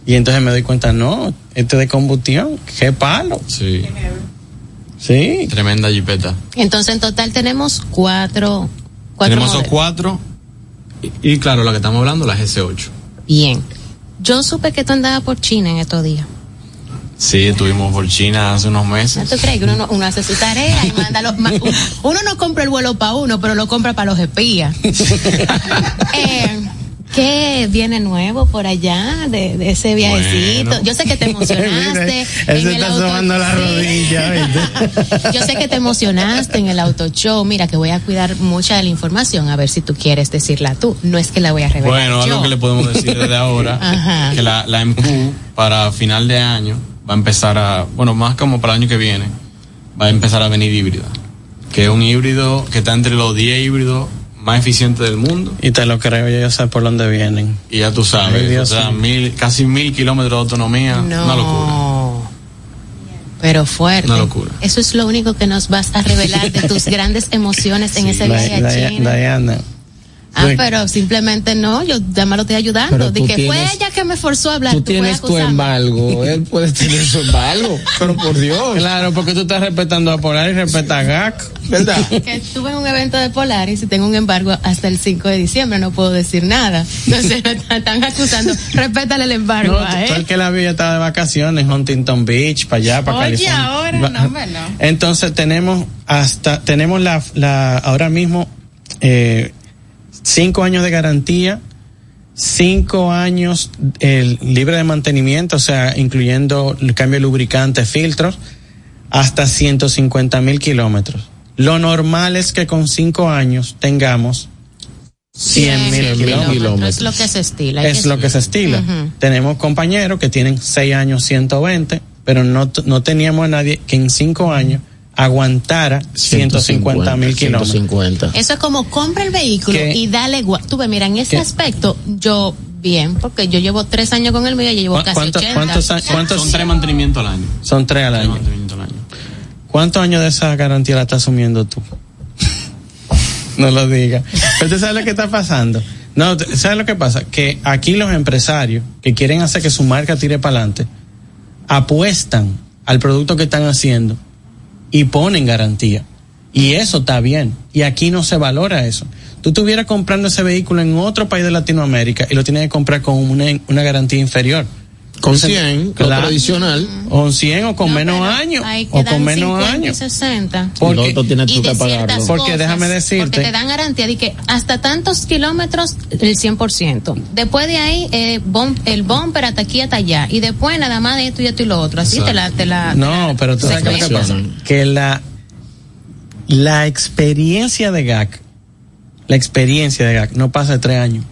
Y entonces me doy cuenta, no, esto es de combustión. ¡Qué palo! Sí, Sí. tremenda jipeta. Entonces en total tenemos cuatro, cuatro Tenemos esos modelos. cuatro. Y, y claro, la que estamos hablando, la GS8. Bien. Yo supe que tú andabas por China en estos días. Sí, estuvimos por China hace unos ¿No meses. tú crees que uno, no- uno hace su tarea y manda los... Uno no compra el vuelo para uno, pero lo compra para los espías. eh, ¿Qué viene nuevo por allá de, de ese viajecito? Bueno. Yo sé que te emocionaste. Mira, en el auto- la rodilla. Yo sé que te emocionaste en el auto show. Mira, que voy a cuidar mucha de la información, a ver si tú quieres decirla tú. No es que la voy a revelar. Bueno, yo. algo que le podemos decir desde ahora, Ajá. que la, la EMPU para final de año va a empezar a, bueno, más como para el año que viene, va a empezar a venir híbrida. Que es un híbrido que está entre los 10 híbridos más eficientes del mundo. Y te lo creo, yo ya sé por dónde vienen. Y ya tú sabes, Ay, Dios o sea, mil, casi mil kilómetros de autonomía, No. una locura. Pero fuerte. Una locura. Eso es lo único que nos vas a revelar de tus grandes emociones en ese viaje a Di- Di- China. Diana. Ah, Sí. pero simplemente no, yo ya me lo estoy ayudando. Tú que fue ella que me forzó a hablar. Tú puedes tienes tu embargo, él puede tener su embargo, pero por Dios, Claro, porque tú estás respetando a Polar y respeta a GAC. ¿verdad? Que estuve en un evento de Polaris y tengo un embargo hasta el 5 de diciembre, no puedo decir nada. Entonces me están acusando, respétale el embargo No, a tú él. el que la vi estaba de vacaciones, Huntington Beach, para allá, para Oye, California. ahora, Va- no. Entonces tenemos hasta, tenemos la, la ahora mismo, eh, cinco años de garantía, cinco años libre de mantenimiento, o sea, incluyendo el cambio de lubricante, filtros, hasta 150 mil kilómetros. Lo normal es que con cinco años tengamos 100 mil kilómetros. Es lo que se estila. Es lo que se estila. Tenemos compañeros que tienen 6 años 120, pero no, no teníamos a nadie que en 5 años aguantara 150 mil kilómetros. 150. Eso es como compra el vehículo y dale Tú ves, mira, en ese aspecto, yo bien, porque yo llevo tres años con el mío y yo llevo ¿Cu- casi cuánto- 80. cuántos años- cuántos- Son tres mantenimientos al año. Son 3 al Tres año. al año. ¿Cuántos años de esa garantía la estás asumiendo tú? no lo digas. Pero tú sabes lo que está pasando. No, ¿sabes lo que pasa? Que aquí los empresarios que quieren hacer que su marca tire para adelante, apuestan al producto que están haciendo y ponen garantía. Y eso está bien. Y aquí no se valora eso. Tú estuvieras comprando ese vehículo en otro país de Latinoamérica y lo tienes que comprar con una, una garantía inferior. Con Entonces, 100, otro claro. adicional. O 100 o con No, menos años. O con menos 50 y años. 60. Y Porque- tienes y tú de que pagarlo. Porque cosas, déjame decirte- Porque te dan garantía de que hasta tantos kilómetros el 100%. Después de ahí, eh, bom- el bumper hasta aquí hasta allá. Y después nada más de esto y esto y lo otro. Así te la, te la. No, pero tú sabes qué es lo que pasa. Que la, la experiencia de GAC, la experiencia de GAC no pasa de tres años.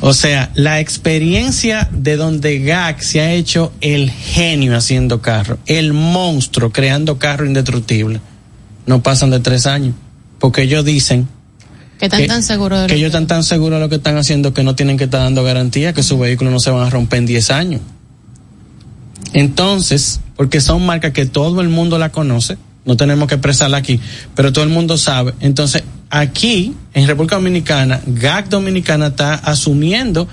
O sea, la experiencia de donde GAC se ha hecho el genio haciendo carro, el monstruo creando carro indestructible, no pasan de tres años. Porque ellos dicen Que están que, tan seguros de que lo ellos están tan seguros de lo que están haciendo que no tienen que estar dando garantía, que sus vehículos no se van a romper en 10 años. Entonces, porque son marcas que todo el mundo la conoce, no tenemos que expresarla aquí, pero todo el mundo sabe. Entonces, aquí, en República Dominicana, GAC Dominicana está asumiendo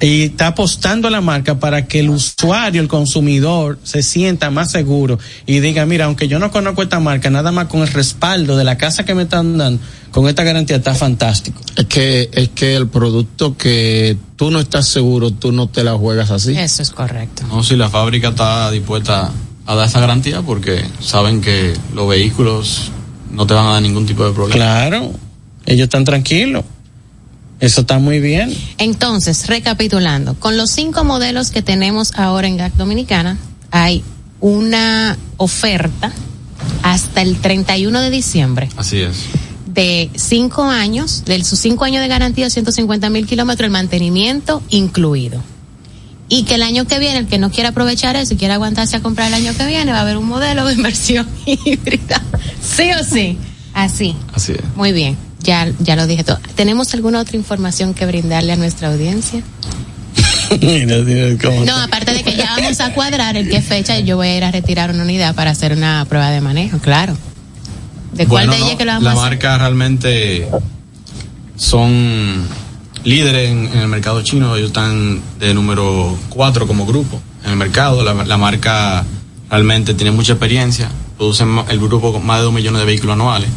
y está apostando a la marca para que el usuario, el consumidor, se sienta más seguro y diga, mira, aunque yo no conozco esta marca, nada más con el respaldo de la casa que me están dando, con esta garantía está fantástico. Es que, es que el producto que tú no estás seguro, tú no te la juegas así. Eso es correcto. No, si la fábrica está dispuesta a dar esa garantía porque saben que los vehículos no te van a dar ningún tipo de problema. Claro, ellos están tranquilos. Eso está muy bien. Entonces, recapitulando, con los cinco modelos que tenemos ahora en GAC Dominicana, hay una oferta hasta el 31 de diciembre Así es. de cinco años, de sus cinco años de garantía, 150 mil kilómetros, el mantenimiento incluido. Y que el año que viene, el que no quiera aprovechar eso y quiera aguantarse a comprar el año que viene, va a haber un modelo de inversión híbrida. Sí o sí. Así. Así es. Muy bien. Ya, ya lo dije todo. ¿Tenemos alguna otra información que brindarle a nuestra audiencia? No, aparte de que ya vamos a cuadrar en qué fecha yo voy a ir a retirar una unidad para hacer una prueba de manejo, claro. ¿De cuál Bueno, de ellas no, que lo vamos la a hacer? marca realmente son líderes en, en el mercado chino. Ellos están de número 4 como grupo en el mercado. La, la marca realmente tiene mucha experiencia. Producen el grupo con más de dos millones de vehículos anuales.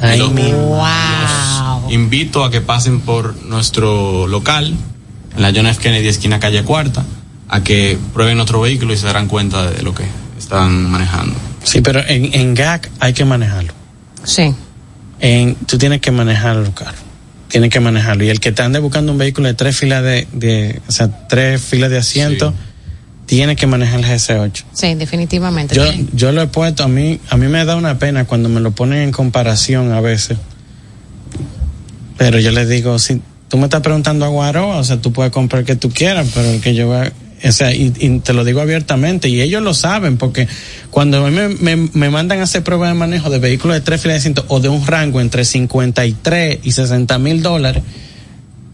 Ay, los- mi- Wow. invito a que pasen por nuestro local en la John F. Kennedy esquina calle cuarta a que prueben otro vehículo y se darán cuenta de lo que están manejando. Sí, pero en, en GAC hay que manejarlo. Sí. En, tú tienes que manejar el carro. Tienes que manejarlo. Y el que te ande buscando un vehículo de tres filas de, de o sea, tres filas de asiento, tiene que manejar el GC8. Sí, definitivamente. Yo, yo lo he puesto, a mí, a mí me da una pena cuando me lo ponen en comparación a veces. Pero yo les digo, si tú me estás preguntando a Guaroa, o sea, tú puedes comprar el que tú quieras, pero el que yo va, o sea, y, y te lo digo abiertamente, y ellos lo saben, porque cuando me, me, me mandan a hacer pruebas de manejo de vehículos de tres filas de asiento o de un rango entre 53 y 60 mil dólares,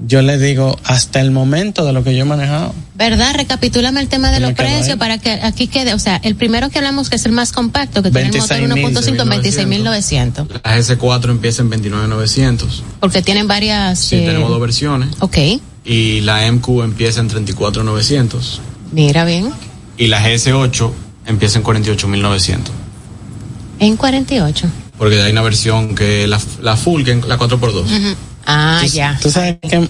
yo les digo hasta el momento de lo que yo he manejado. ¿Verdad? Recapitúlame el tema de los precios para que aquí quede, o sea, el primero que hablamos que es el más compacto, que tiene el motor 1.5, 26.900, La GS4 empieza en 29,900. porque tienen varias... Sí, eh, tenemos dos versiones. Ok, Y la MQ empieza en 34,900. mira bien, Y la GS8 empieza en 48,900. en 48. Porque hay una versión que la, la full, que la 4x2. Ujú. Ah, ya. Tú sabes que,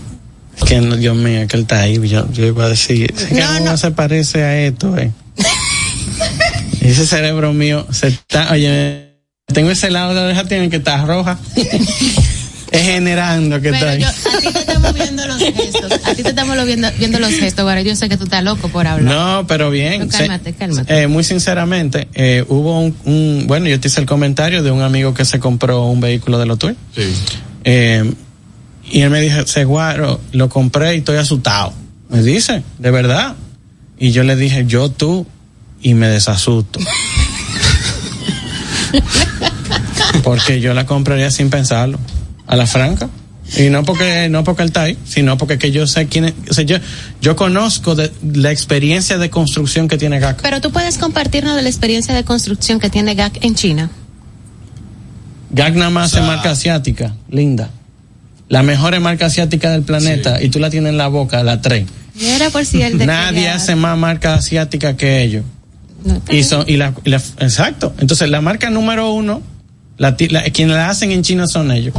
que no, Dios mío, que él está ahí, yo, yo iba a decir, es que no, se parece a esto, eh. Ese cerebro mío se está, oye, tengo ese lado de la oreja tiene que estar roja. es generando que está yo, a ti te estamos viendo los gestos, a ti te estamos viendo, viendo los gestos, ahora yo sé que tú estás loco por hablar. No, pero bien. Pero cálmate, se- cálmate. eh, muy sinceramente, eh, hubo un, un- bueno, yo te hice el comentario de un amigo que se compró un vehículo de lo tuyo. Sí. Eh, y él me dijo, Seguaro, lo compré y estoy asustado. Me dice, de verdad. Y yo le dije, yo tú, y me desasusto. porque yo la compraría sin pensarlo, a la franca. Y no porque, no porque él está ahí, sino porque que yo sé quién es, o sea, yo, yo conozco de, la experiencia de construcción que tiene GAC. Pero tú puedes compartirnos de la experiencia de construcción que tiene GAC en China. GAC nada más hace marca asiática, linda. La mejor marca asiática del planeta, y tú la tienes en la boca, la 3. Y era por si el de Nadie hace más marca asiática que ellos. No, está Y bien. son, y la, y la- exacto. Entonces, la marca número uno, la- quienes la hacen en China son ellos.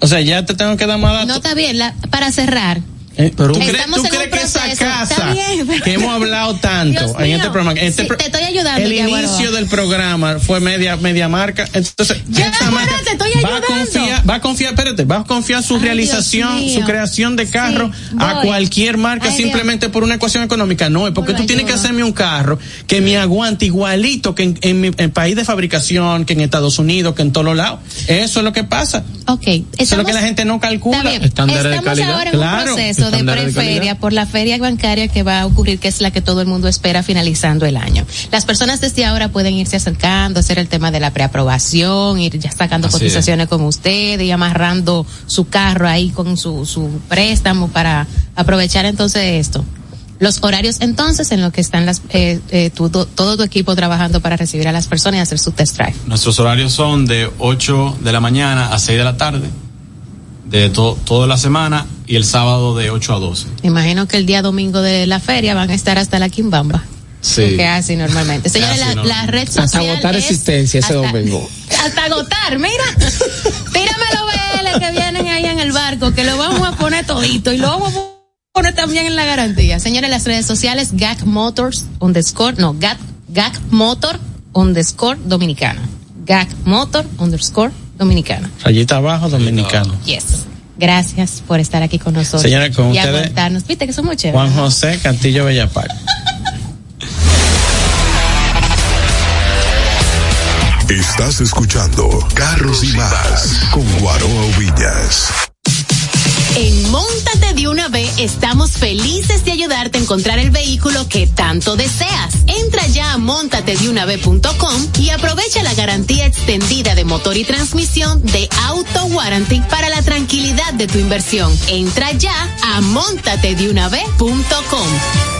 O sea, ya te tengo que dar más datos. No está bien, la- para cerrar. Eh, ¿Tú crees, tú que esa casa Está bien, pero- que hemos hablado tanto Dios en mío. este programa, este Sí, pro- te estoy ayudando, el inicio Guaroa. del programa fue media media marca, entonces Ya, esa Guaroa, marca te estoy va a ayudando. confiar, va a confiar, espérate, va a confiar su Ay, realización, su creación de carro Sí, a cualquier marca Ay, Dios. simplemente por una ecuación económica, no, es porque Por tú tienes que hacerme un carro que me aguante igualito que en, en mi en país de fabricación, que en Estados Unidos, que en todos los lados. Eso es lo que pasa. Ok, Eso es lo que la gente no calcula. Estándares de calidad. ahora en Claro, un proceso de preferia por la feria bancaria que va a ocurrir, que es la que todo el mundo espera finalizando el año. Las personas desde ahora pueden irse acercando, hacer el tema de la preaprobación, ir ya sacando Así cotizaciones con usted y amarrando su carro ahí con su, su préstamo para aprovechar entonces esto. Los horarios entonces en lo que están las, eh, eh, tu- to- todo tu equipo trabajando para recibir a las personas y hacer su test drive. Nuestros horarios son de 8 de la mañana a 6 de la tarde, de to- toda la semana, y el sábado de 8 a 12. Me imagino que el día domingo de la feria van a estar hasta la quimbamba. Sí. Que así normalmente. Señores, la, la normalmente. red Hasta agotar es- existencia ese hasta- domingo. Hasta agotar, mira. Tírame los BL que vienen ahí en el barco, que lo vamos a poner todito y lo vamos a poner también en la garantía. Señores, las redes sociales, GAC Motors underscore, no, GAC, GAC Motor underscore dominicana. GAC Motor underscore dominicana. Rayita abajo, dominicano. Yes. Gracias por estar aquí con nosotros. Señora, con y ustedes- aguantarnos. Viste que somos chéveres. Juan José Castillo Bellapac. Estás escuchando Carros y Más con Guaroa Villas. En Móntate de una vez estamos felices de ayudarte a encontrar el vehículo que tanto deseas. Entra ya a montatedeunave.com y aprovecha la garantía extendida de motor y transmisión de Auto Warranty para la tranquilidad de tu inversión. Entra ya a montatedeunave.com.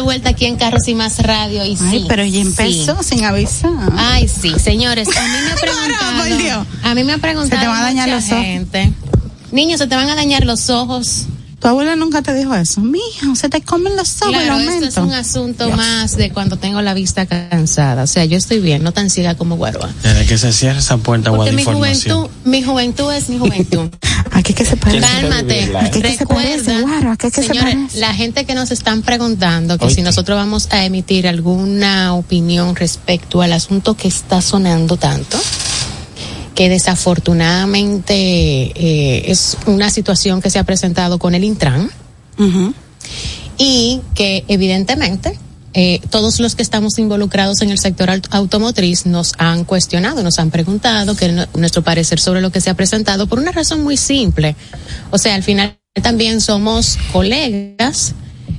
de vuelta aquí en Carros y Más Radio y Ay, sí. pero ya empezó sin avisar. Ay, sí, señores, a mí me ha preguntado. a mí me ha preguntado. Se te van a dañar los ojos. gente. Niños, se te van a dañar los ojos. Tu abuela nunca te dijo eso. Mijo, se te comen los ojos Claro, esto es un asunto más de cuando tengo la vista cansada. O sea, yo estoy bien, no tan ciega como Guaroa. Desde que se cierra esa puerta, Porque mi juventud, mi juventud es mi juventud. Aquí que se parece. Cálmate. Aquí que se parece, Recuerda, Guaro, aquí que se señores, parece. la gente que nos están preguntando que Oye. si nosotros vamos a emitir alguna opinión respecto al asunto que está sonando tanto, que desafortunadamente eh, es una situación que se ha presentado con el Intran y que evidentemente eh, todos los que estamos involucrados en el sector aut- automotriz nos han cuestionado, nos han preguntado que nu- nuestro parecer sobre lo que se ha presentado por una razón muy simple. O sea, al final también somos colegas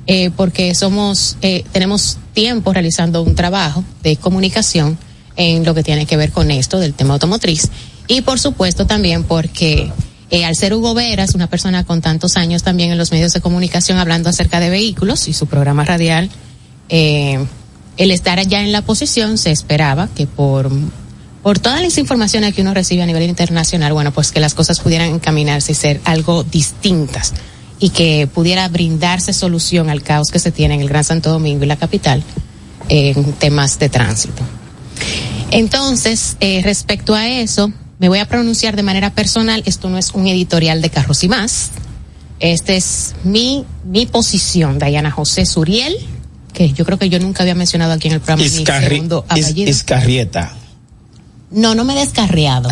eh, porque somos eh, tenemos tiempo realizando un trabajo de comunicación en lo que tiene que ver con esto del tema automotriz y por supuesto también porque eh, al ser Hugo Veras, una persona con tantos años también en los medios de comunicación hablando acerca de vehículos y su programa radial, eh, el estar allá en la posición se esperaba que por, por todas las informaciones que uno recibe a nivel internacional, bueno, pues que las cosas pudieran encaminarse y ser algo distintas y que pudiera brindarse solución al caos que se tiene en el Gran Santo Domingo y la capital en temas de tránsito. Entonces, eh, respecto a eso, me voy a pronunciar de manera personal. Esto no es un editorial de Carros y más. Esta es mi, mi posición, Dayana José Suriel, que yo creo que yo nunca había mencionado aquí en el programa mi Iscarri- Is-. Iscarrieta. No, no me he descarriado.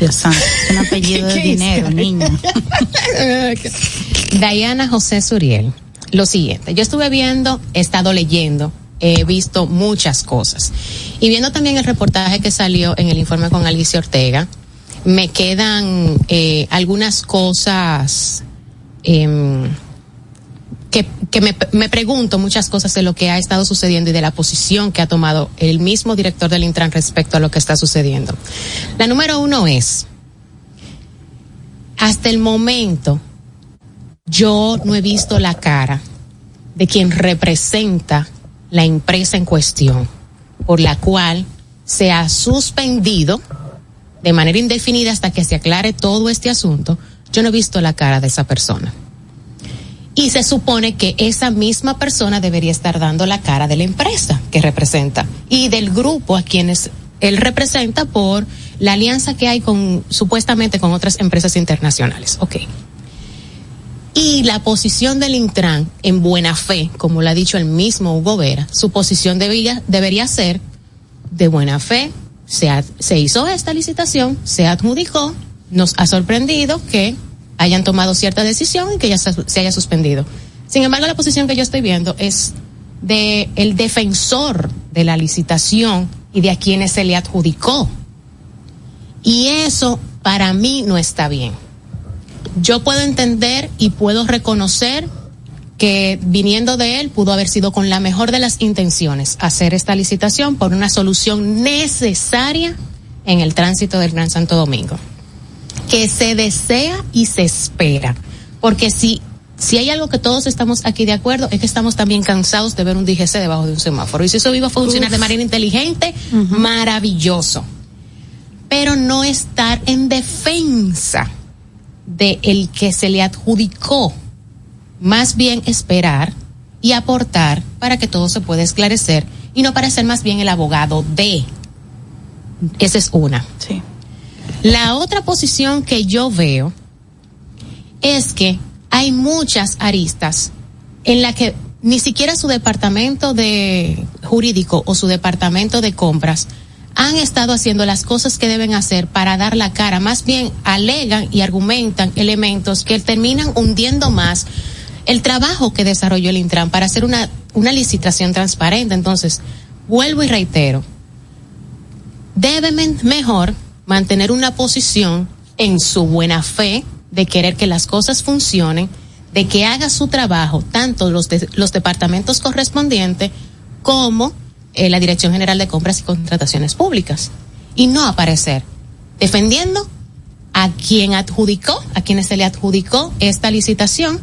Dios santo, es un apellido de ¿Qué dinero, niña. Dayana José Suriel. Lo siguiente, yo estuve viendo, he estado leyendo, he visto muchas cosas. Y viendo también el reportaje que salió en el informe con Alicia Ortega, me quedan eh, algunas cosas em, que, me pregunto muchas cosas de lo que ha estado sucediendo y de la posición que ha tomado el mismo director del Intran respecto a lo que está sucediendo. La número uno es, hasta el momento, yo no he visto la cara de quien representa la empresa en cuestión, por la cual se ha suspendido de manera indefinida hasta que se aclare todo este asunto. Yo no he visto la cara de esa persona. Y se supone que esa misma persona debería estar dando la cara de la empresa que representa y del grupo a quienes él representa por la alianza que hay con supuestamente con otras empresas internacionales. Ok. Y la posición del Intran, en buena fe, como lo ha dicho el mismo Hugo Vera, su posición debería ser de buena fe. Se, ha- se hizo esta licitación, se adjudicó, nos ha sorprendido que hayan tomado cierta decisión y que ya se, se haya suspendido. Sin embargo, la posición que yo estoy viendo es de el defensor de la licitación y de a quienes se le adjudicó. Y eso para mí no está bien yo puedo entender y puedo reconocer que viniendo de él pudo haber sido con la mejor de las intenciones hacer esta licitación por una solución necesaria en el tránsito del Gran Santo Domingo, que se desea y se espera, porque si si hay algo que todos estamos aquí de acuerdo es que estamos también cansados de ver un DGC debajo de un semáforo. Y si eso iba a funcionar de manera inteligente, maravilloso, pero no estar en defensa de el que se le adjudicó más bien esperar y aportar para que todo se pueda esclarecer y no para ser más bien el abogado de. Esa es una. Sí. La otra posición que yo veo es que hay muchas aristas en la que ni siquiera su departamento de jurídico o su departamento de compras han estado haciendo las cosas que deben hacer para dar la cara. Más bien alegan y argumentan elementos que terminan hundiendo más el trabajo que desarrolló el Intran para hacer una, una licitación transparente. Entonces, vuelvo y reitero, deben mejor mantener una posición en su buena fe de querer que las cosas funcionen, de que haga su trabajo tanto los, de, los departamentos correspondientes como eh, la Dirección General de Compras y Contrataciones Públicas. Y no aparecer defendiendo a quien adjudicó, a quienes se le adjudicó esta licitación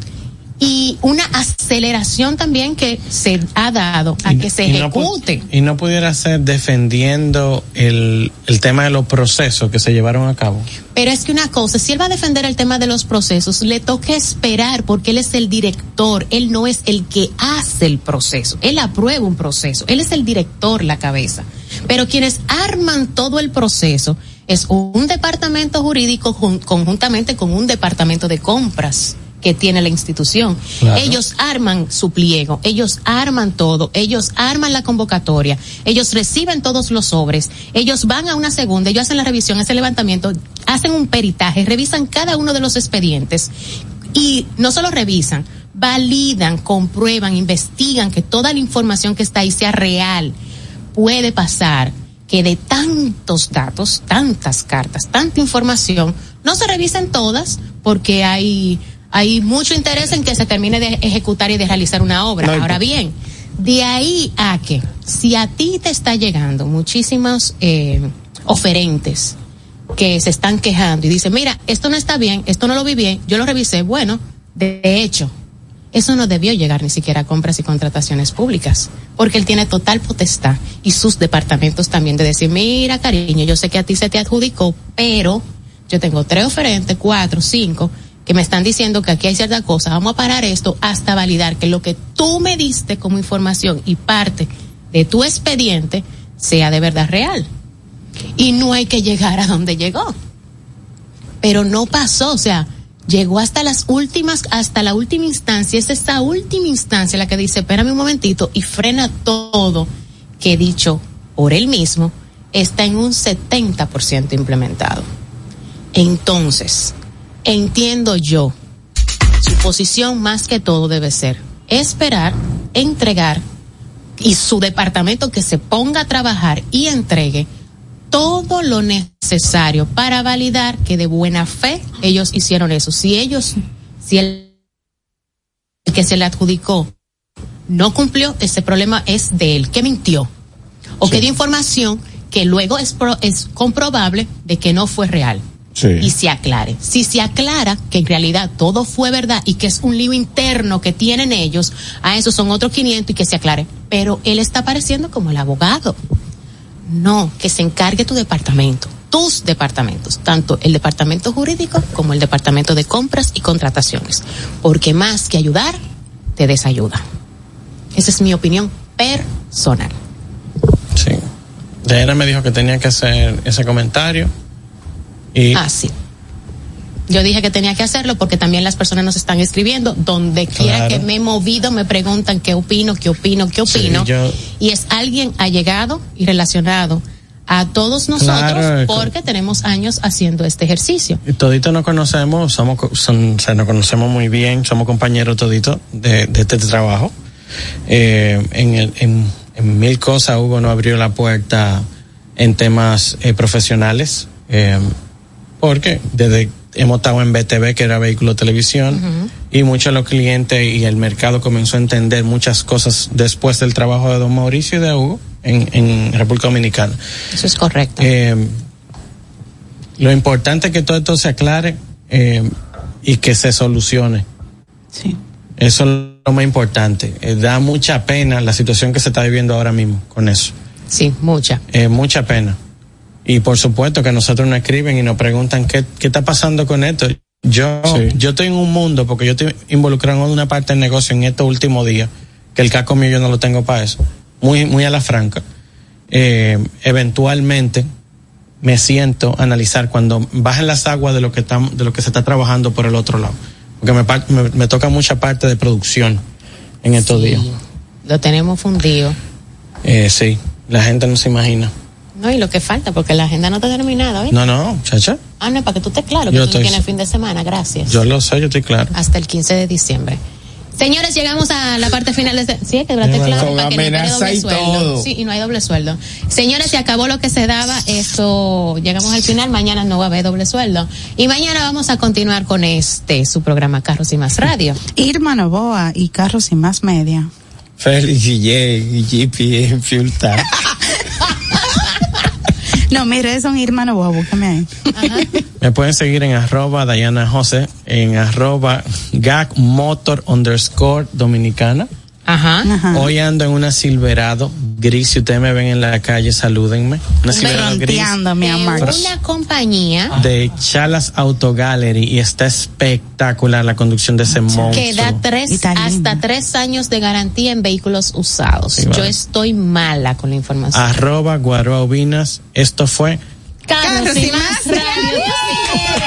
y una aceleración también que se ha dado a Y- que se y no ejecute. y no pudiera ser defendiendo el, el tema de los procesos que se llevaron a cabo. Pero es que una cosa, si él va a defender el tema de los procesos, le toca esperar porque él es el director, él no es el que hace el proceso, él aprueba un proceso, él es el director, la cabeza. Pero quienes arman todo el proceso es un departamento jurídico jun- conjuntamente con un departamento de compras que tiene la institución. Claro. Ellos arman su pliego, ellos arman todo, ellos arman la convocatoria, ellos reciben todos los sobres, ellos van a una segunda, ellos hacen la revisión, hacen levantamiento, hacen un peritaje, revisan cada uno de los expedientes y no solo revisan, validan, comprueban, investigan que toda la información que está ahí sea real. Puede pasar que de tantos datos, tantas cartas, tanta información, no se revisen todas porque hay hay mucho interés en que se termine de ejecutar y de realizar una obra. No, Ahora bien, de ahí a que si a ti te está llegando muchísimos eh, oferentes que se están quejando y dicen, mira, esto no está bien, esto no lo vi bien, yo lo revisé, bueno, de hecho, eso no debió llegar ni siquiera a compras y contrataciones públicas, porque él tiene total potestad y sus departamentos también de decir, mira, cariño, yo sé que a ti se te adjudicó, pero yo tengo tres oferentes, cuatro, cinco, que me están diciendo que aquí hay cierta cosa, vamos a parar esto hasta validar que lo que tú me diste como información y parte de tu expediente sea de verdad real. Y no hay que llegar a donde llegó. Pero no pasó, o sea, llegó hasta las últimas, hasta la última instancia, es esa última instancia la que dice, espérame un momentito y frena todo que dicho por él mismo está en un 70% implementado. Entonces, entiendo yo, su posición más que todo debe ser esperar, entregar y su departamento que se ponga a trabajar y entregue todo lo necesario para validar que de buena fe ellos hicieron eso. Si ellos, si el, que se le adjudicó no cumplió, ese problema es de él, que mintió. O que dio información que luego es, pro- es comprobable de que no fue real y se aclare. Si se aclara que en realidad todo fue verdad y que es un lío interno que tienen ellos, a eso son otros 500 y que se aclare. Pero él está apareciendo como el abogado. No, que se encargue tu departamento, tus departamentos, tanto el departamento jurídico como el departamento de compras y contrataciones. Porque más que ayudar, te desayuda. Esa es mi opinión personal. Sí. Diana me dijo que tenía que hacer ese comentario. Y Ah, sí. Yo dije que tenía que hacerlo porque también las personas nos están escribiendo. Donde quiera Claro. que me he movido me preguntan qué opino, qué opino, qué Sí, opino. yo- Y es alguien allegado y relacionado a todos nosotros Claro, eh, porque tenemos años haciendo este ejercicio. Todito nos conocemos, somos, son, o sea, nos conocemos muy bien, somos compañeros todito de, de este trabajo. Eh, en, el- en, en mil cosas Hugo nos abrió la puerta en temas eh, profesionales, eh, porque desde hemos estado en BTV, que era vehículo de televisión, y muchos de los clientes y el mercado comenzó a entender muchas cosas después del trabajo de don Mauricio y de Hugo en, en República Dominicana. Eso es correcto. Eh, lo importante es que todo esto se aclare eh, y que se solucione. Sí. Eso es lo más importante. Eh, da mucha pena la situación que se está viviendo ahora mismo con eso. Sí, mucha. Eh, mucha pena. Y por supuesto que nosotros nos escriben y nos preguntan qué, qué está pasando con esto. Yo, yo estoy en un mundo, porque yo estoy involucrado en una parte del negocio en estos últimos días, que el casco mío yo no lo tengo para eso. Muy, muy a la franca. Eh, eventualmente me siento a analizar cuando bajen las aguas de lo que de lo que se está trabajando por el otro lado. Porque me, me, toca mucha parte de producción en estos días. Lo tenemos fundido. Eh, sí, la gente no se imagina. No, y lo que falta, porque la agenda no está terminada, ¿eh? No, no, chacha. Ah, no, para que tú estés claro que tú tienes fin de semana, gracias. Yo lo sé, yo estoy claro. Hasta el 15 de diciembre. Señores, llegamos a la parte final de este... Sí, quedaste claro. Con amenaza y todo. Sí, y no hay doble sueldo. Señores, se acabó lo que se daba. Esto, llegamos al final. Mañana no va a haber doble sueldo. Y mañana vamos a continuar con este, su programa Carros y Más Radio. Irma Novoa y Carros y Más Media. Félix y Fuel No, mis redes son Irma Novoa, búscame ahí. Me pueden seguir en arroba Diana José, en arroba gag motor underscore dominicana. Ajá. Hoy ando en una Silverado gris. Si ustedes me ven en la calle, salúdenme. Una Silverado gris. Mi amor. Una compañía de Chalas Auto Gallery y está espectacular la conducción de ese monstruo. Que da tres, hasta tres años de garantía en vehículos usados. Yo estoy mala con la información. Arroba Guarobinas. Esto fue Carlos, y más radio.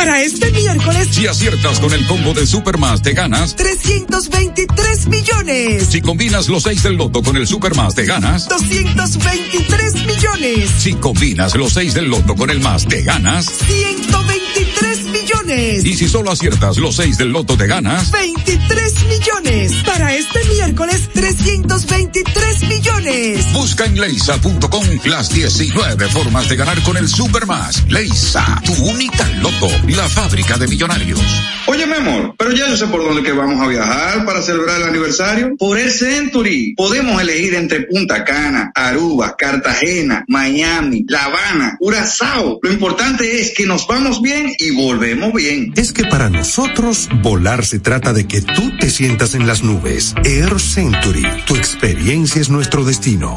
Para este miércoles, si aciertas con el combo de Supermas, te ganas 323 millones. Si combinas los 6 del loto con el Supermas, te ganas 223 millones. Si combinas los 6 del loto con el más, te ganas 123 millones. Y si solo aciertas los 6 del loto, te ganas 23 millones. Para este miércoles, 323 millones. Busca en leisa.com las 19 formas de ganar con el Supermas. Leisa, tu única loto la fábrica de millonarios. Oye, mi amor, pero ya yo sé por dónde que vamos a viajar para celebrar el aniversario. Por el Century. Podemos elegir entre Punta Cana, Aruba, Cartagena, Miami, La Habana, Curazao. Lo importante es que nos vamos bien y volvemos bien. Es que para nosotros volar se trata de que tú te sientas en las nubes. Air Century. Tu experiencia es nuestro destino.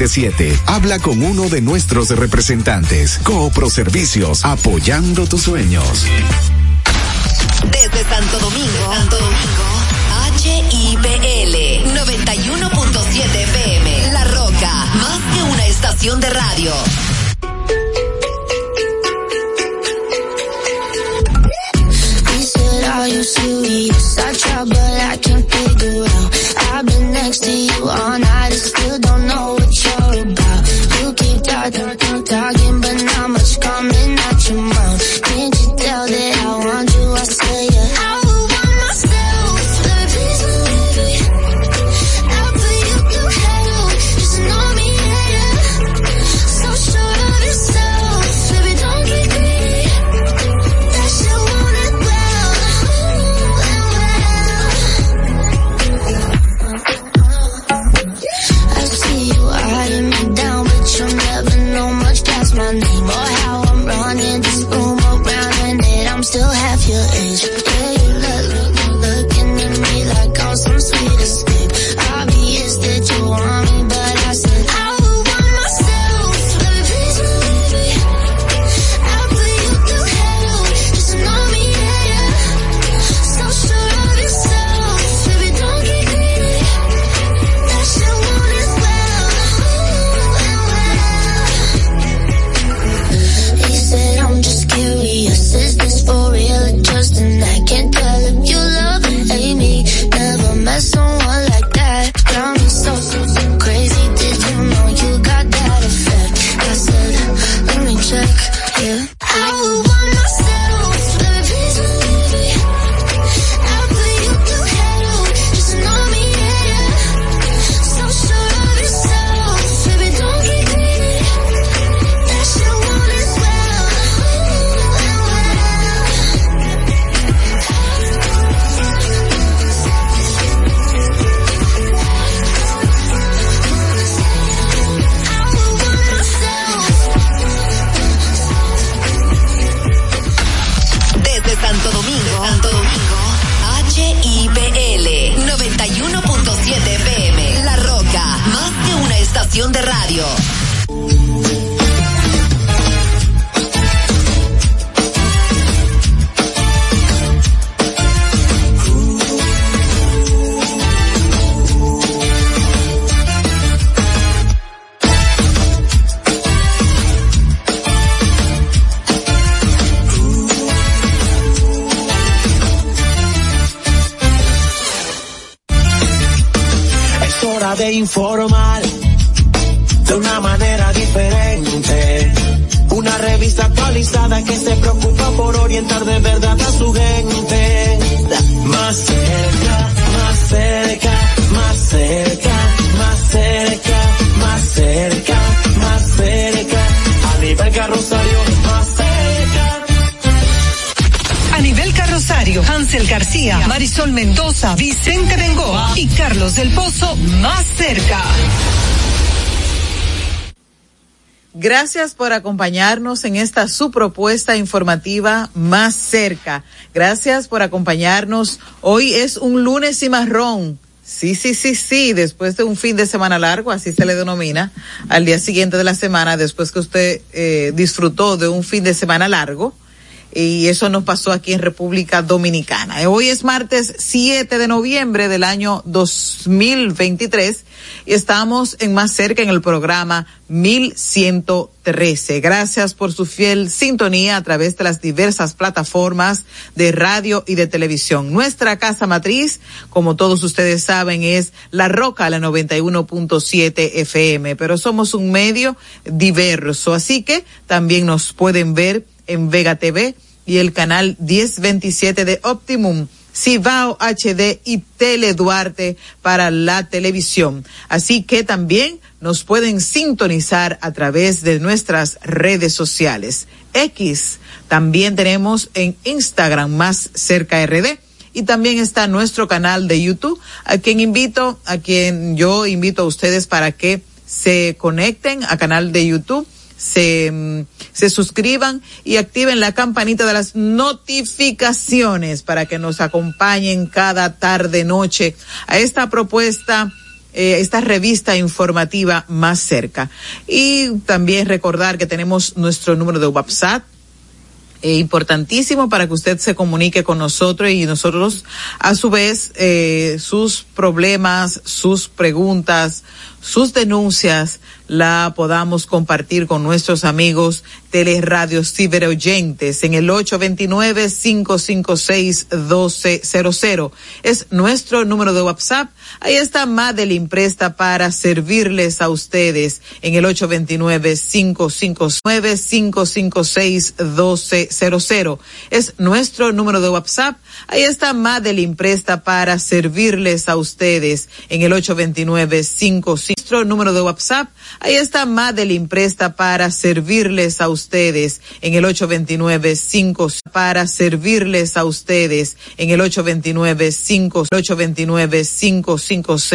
Habla con uno de nuestros representantes. Coopro Servicios, apoyando tus sueños. Desde Santo Domingo, Santo Domingo, HIPL 91.7 FM. La Roca, más estación de radio. Are you serious? I try, but I can't figure out. I've been next to you all night, I still don't know talk, talk, talk. Gracias por acompañarnos en esta su propuesta informativa más cerca. Gracias por acompañarnos. Hoy es un lunes y marrón. Sí, sí, sí, sí, después de un fin de semana largo, así se le denomina, al día siguiente de la semana, después que usted eh, disfrutó de un fin de semana largo, y eso nos pasó aquí en República Dominicana. Hoy es martes 7 de noviembre del año 2023 y estamos en más cerca en el programa 1113. Gracias por su fiel sintonía a través de las diversas plataformas de radio y de televisión. Nuestra casa matriz, como todos ustedes saben, es La Roca, la 91.7 FM, pero somos un medio diverso, así que también nos pueden ver en Vega TV y el canal 1027 de Optimum. Cibao HD y Tele Duarte para la televisión. Así que también nos pueden sintonizar a través de nuestras redes sociales. X, también tenemos en Instagram más cerca RD y también está nuestro canal de YouTube, a quien invito, a quien yo invito a ustedes para que se conecten a canal de YouTube se, se suscriban y activen la campanita de las notificaciones para que nos acompañen cada tarde, noche a esta propuesta eh, esta revista informativa más cerca. Y también recordar que tenemos nuestro número de WhatsApp, eh, importantísimo para que usted se comunique con nosotros y nosotros a su vez eh, sus problemas, sus preguntas, sus denuncias la podamos compartir con nuestros amigos teleradios ciberoyentes en el 829-556-1200. Es nuestro número de WhatsApp. Ahí está Madeline Presta para servirles a ustedes en el 829-559-556-1200. Es nuestro número de WhatsApp. Ahí está Madeline Presta para servirles a ustedes en el 829-556. Nuestro número de WhatsApp. Ahí está Madeline Presta para servirles a ustedes en el 829-5 para servirles a ustedes en el 829-5 829-556